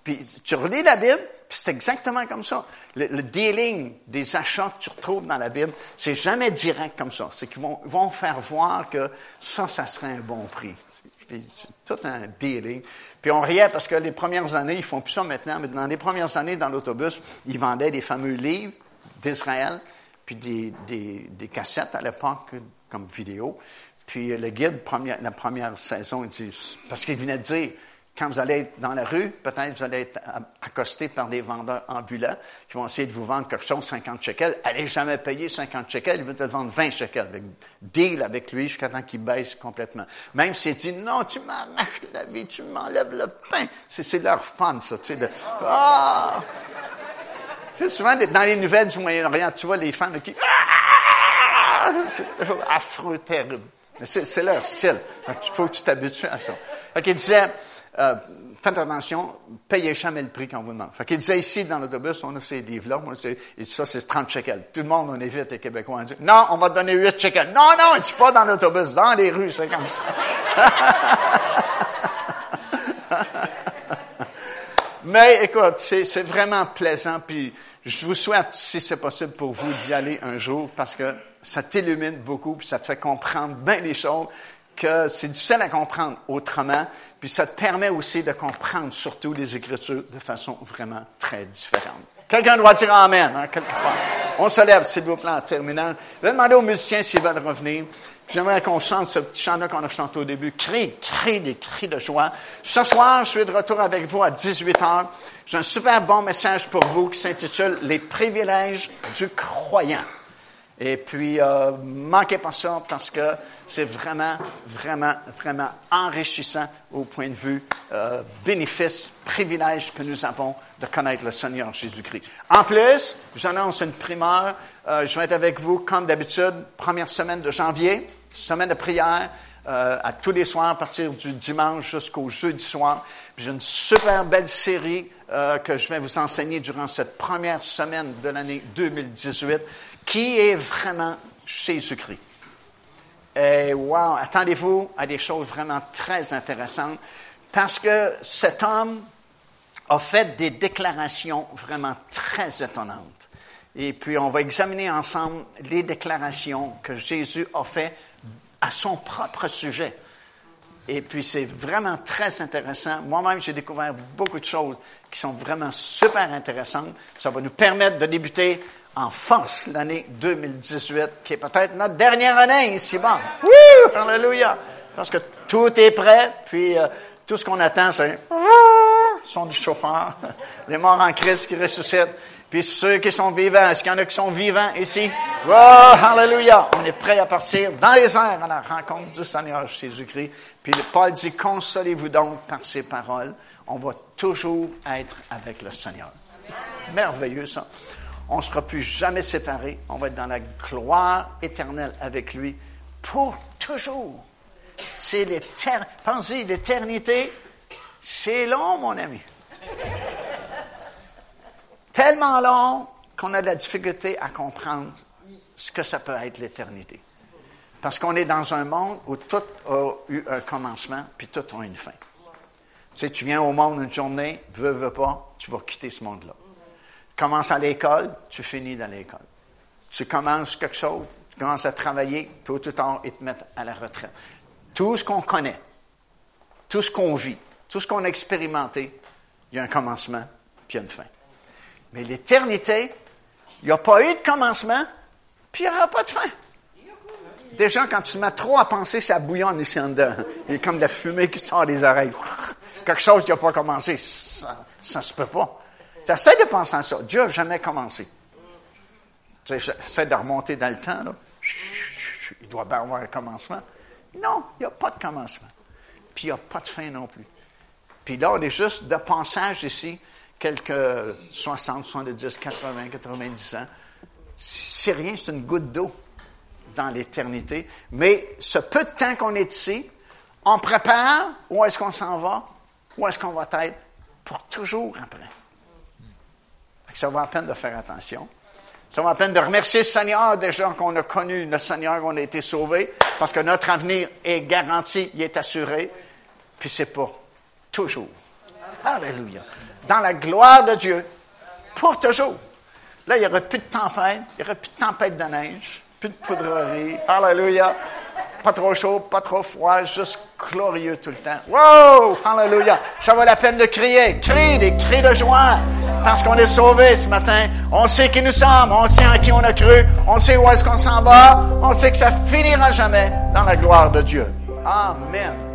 [SPEAKER 1] Puis tu relis la Bible, c'est exactement comme ça. Le, dealing des achats que tu retrouves dans la Bible, c'est jamais direct comme ça. C'est qu'ils vont, faire voir que ça, ça serait un bon prix. c'est tout un dealing. Puis on riait parce que les premières années, ils font plus ça maintenant, mais dans les premières années, dans l'autobus, ils vendaient des fameux livres d'Israël, puis des, des, cassettes à l'époque comme vidéo. Puis le guide, la première saison, il dit, parce qu'il venait de dire, quand vous allez être dans la rue, peut-être vous allez être accosté par des vendeurs ambulants qui vont essayer de vous vendre quelque chose 50 shekels. Allez jamais payer 50 shekels, il veut te vendre 20 shekels. Deal avec lui jusqu'à temps qu'il baisse complètement. Même s'il dit non, tu m'arraches la vie, tu m'enlèves le pain. C'est leur fun, ça, tu sais, de, ah! Tu sais, souvent, dans les nouvelles du Moyen-Orient, tu vois les fans qui, ah! c'est toujours affreux, terrible. Mais c'est leur style. Il faut que tu t'habitues à ça. Donc, il disait, euh, faites attention, payez jamais le prix qu'on vous demande. Fait qu'il disait ici, dans l'autobus, on a ces livres-là, et ça, c'est 30 shekels. Tout le monde, on évite les Québécois, on dit, non, on va te donner 8 shekels. Non, non, il dit pas dans l'autobus, dans les rues, c'est comme ça. Mais écoute, c'est vraiment plaisant, puis je vous souhaite, si c'est possible pour vous, d'y aller un jour, parce que ça t'illumine beaucoup, puis ça te fait comprendre bien les choses que c'est difficile à comprendre autrement, puis ça te permet aussi de comprendre surtout les Écritures de façon vraiment très différente. Quelqu'un doit dire Amen, hein, quelque part. On se lève, s'il vous plaît, en terminant. Je vais demander aux musiciens s'ils veulent revenir. J'aimerais qu'on chante ce petit chant-là qu'on a chanté au début. Crie, crie des cris de joie. Ce soir, je suis de retour avec vous à 18 h. J'ai un super bon message pour vous qui s'intitule Les privilèges du croyant. Et puis, euh, manquez pas ça parce que c'est vraiment, vraiment, vraiment enrichissant au point de vue euh, bénéfice, privilège que nous avons de connaître le Seigneur Jésus-Christ. En plus, j'annonce une primeur. Euh, je vais être avec vous, comme d'habitude, première semaine de janvier, semaine de prière. Euh, à tous les soirs, à partir du dimanche jusqu'au jeudi soir. J'ai une super belle série euh, que je vais vous enseigner durant cette première semaine de l'année 2018 qui est vraiment Jésus-Christ? Et wow, attendez-vous à des choses vraiment très intéressantes parce que cet homme a fait des déclarations vraiment très étonnantes. Et puis, on va examiner ensemble les déclarations que Jésus a faites à son propre sujet. Et puis, c'est vraiment très intéressant. Moi-même, j'ai découvert beaucoup de choses qui sont vraiment super intéressantes. Ça va nous permettre de débuter en force l'année 2018, qui est peut-être notre dernière année ici. Bon, Wouh! Alléluia! Parce que tout est prêt, puis euh, tout ce qu'on attend, c'est le son du chauffeur, les morts en Christ qui ressuscitent, puis ceux qui sont vivants. Est-ce qu'il y en a qui sont vivants ici? Oh, Alléluia! On est prêt à partir dans les airs à la rencontre du Seigneur Jésus-Christ. Puis Paul dit, consolez-vous donc par ces paroles. On va toujours être avec le Seigneur. Merveilleux ça on ne sera plus jamais séparés. On va être dans la gloire éternelle avec lui pour toujours. C'est l'éternité. Pensez, l'éternité, c'est long, mon ami. Tellement long qu'on a de la difficulté à comprendre ce que ça peut être l'éternité. Parce qu'on est dans un monde où tout a eu un commencement, puis tout a une fin. Tu sais, tu viens au monde une journée, veux, veux pas, tu vas quitter ce monde-là. Commences à l'école, tu finis dans l'école. Tu commences quelque chose, tu commences à travailler, tôt ou tard, ils te mettent à la retraite. Tout ce qu'on connaît, tout ce qu'on vit, tout ce qu'on a expérimenté, il y a un commencement, puis il y a une fin. Mais l'éternité, il n'y a pas eu de commencement, puis il n'y aura pas de fin. Déjà, quand tu te mets trop à penser, ça bouillonne ici en dedans. Il y a comme de la fumée qui sort des oreilles. Quelque chose qui n'a pas commencé. Ça ne se peut pas. Tu essaies de penser à ça. Dieu n'a jamais commencé. Tu essaies de remonter dans le temps. Là. Il doit bien avoir un commencement. Non, il n'y a pas de commencement. Puis il n'y a pas de fin non plus. Puis là, on est juste de passage ici, quelques 60, 70, 80, 90 ans. C'est rien, c'est une goutte d'eau dans l'éternité. Mais ce peu de temps qu'on est ici, on prépare où est-ce qu'on s'en va, où est-ce qu'on va être pour toujours après. Ça vaut la peine de faire attention. Ça vaut la peine de remercier le Seigneur déjà qu'on a connu le Seigneur, qu'on a été sauvé, parce que notre avenir est garanti, il est assuré, puis c'est pour toujours. Alléluia. Dans la gloire de Dieu, pour toujours. Là, il n'y aurait plus de tempête, il n'y aurait plus de tempête de neige, plus de poudrerie. Alléluia. Pas trop chaud, pas trop froid, juste glorieux tout le temps. Wow! Alléluia. Ça vaut la peine de crier. Crie des cris de joie. Parce qu'on est sauvé ce matin. On sait qui nous sommes. On sait en qui on a cru. On sait où est-ce qu'on s'en va. On sait que ça finira jamais dans la gloire de Dieu. Amen.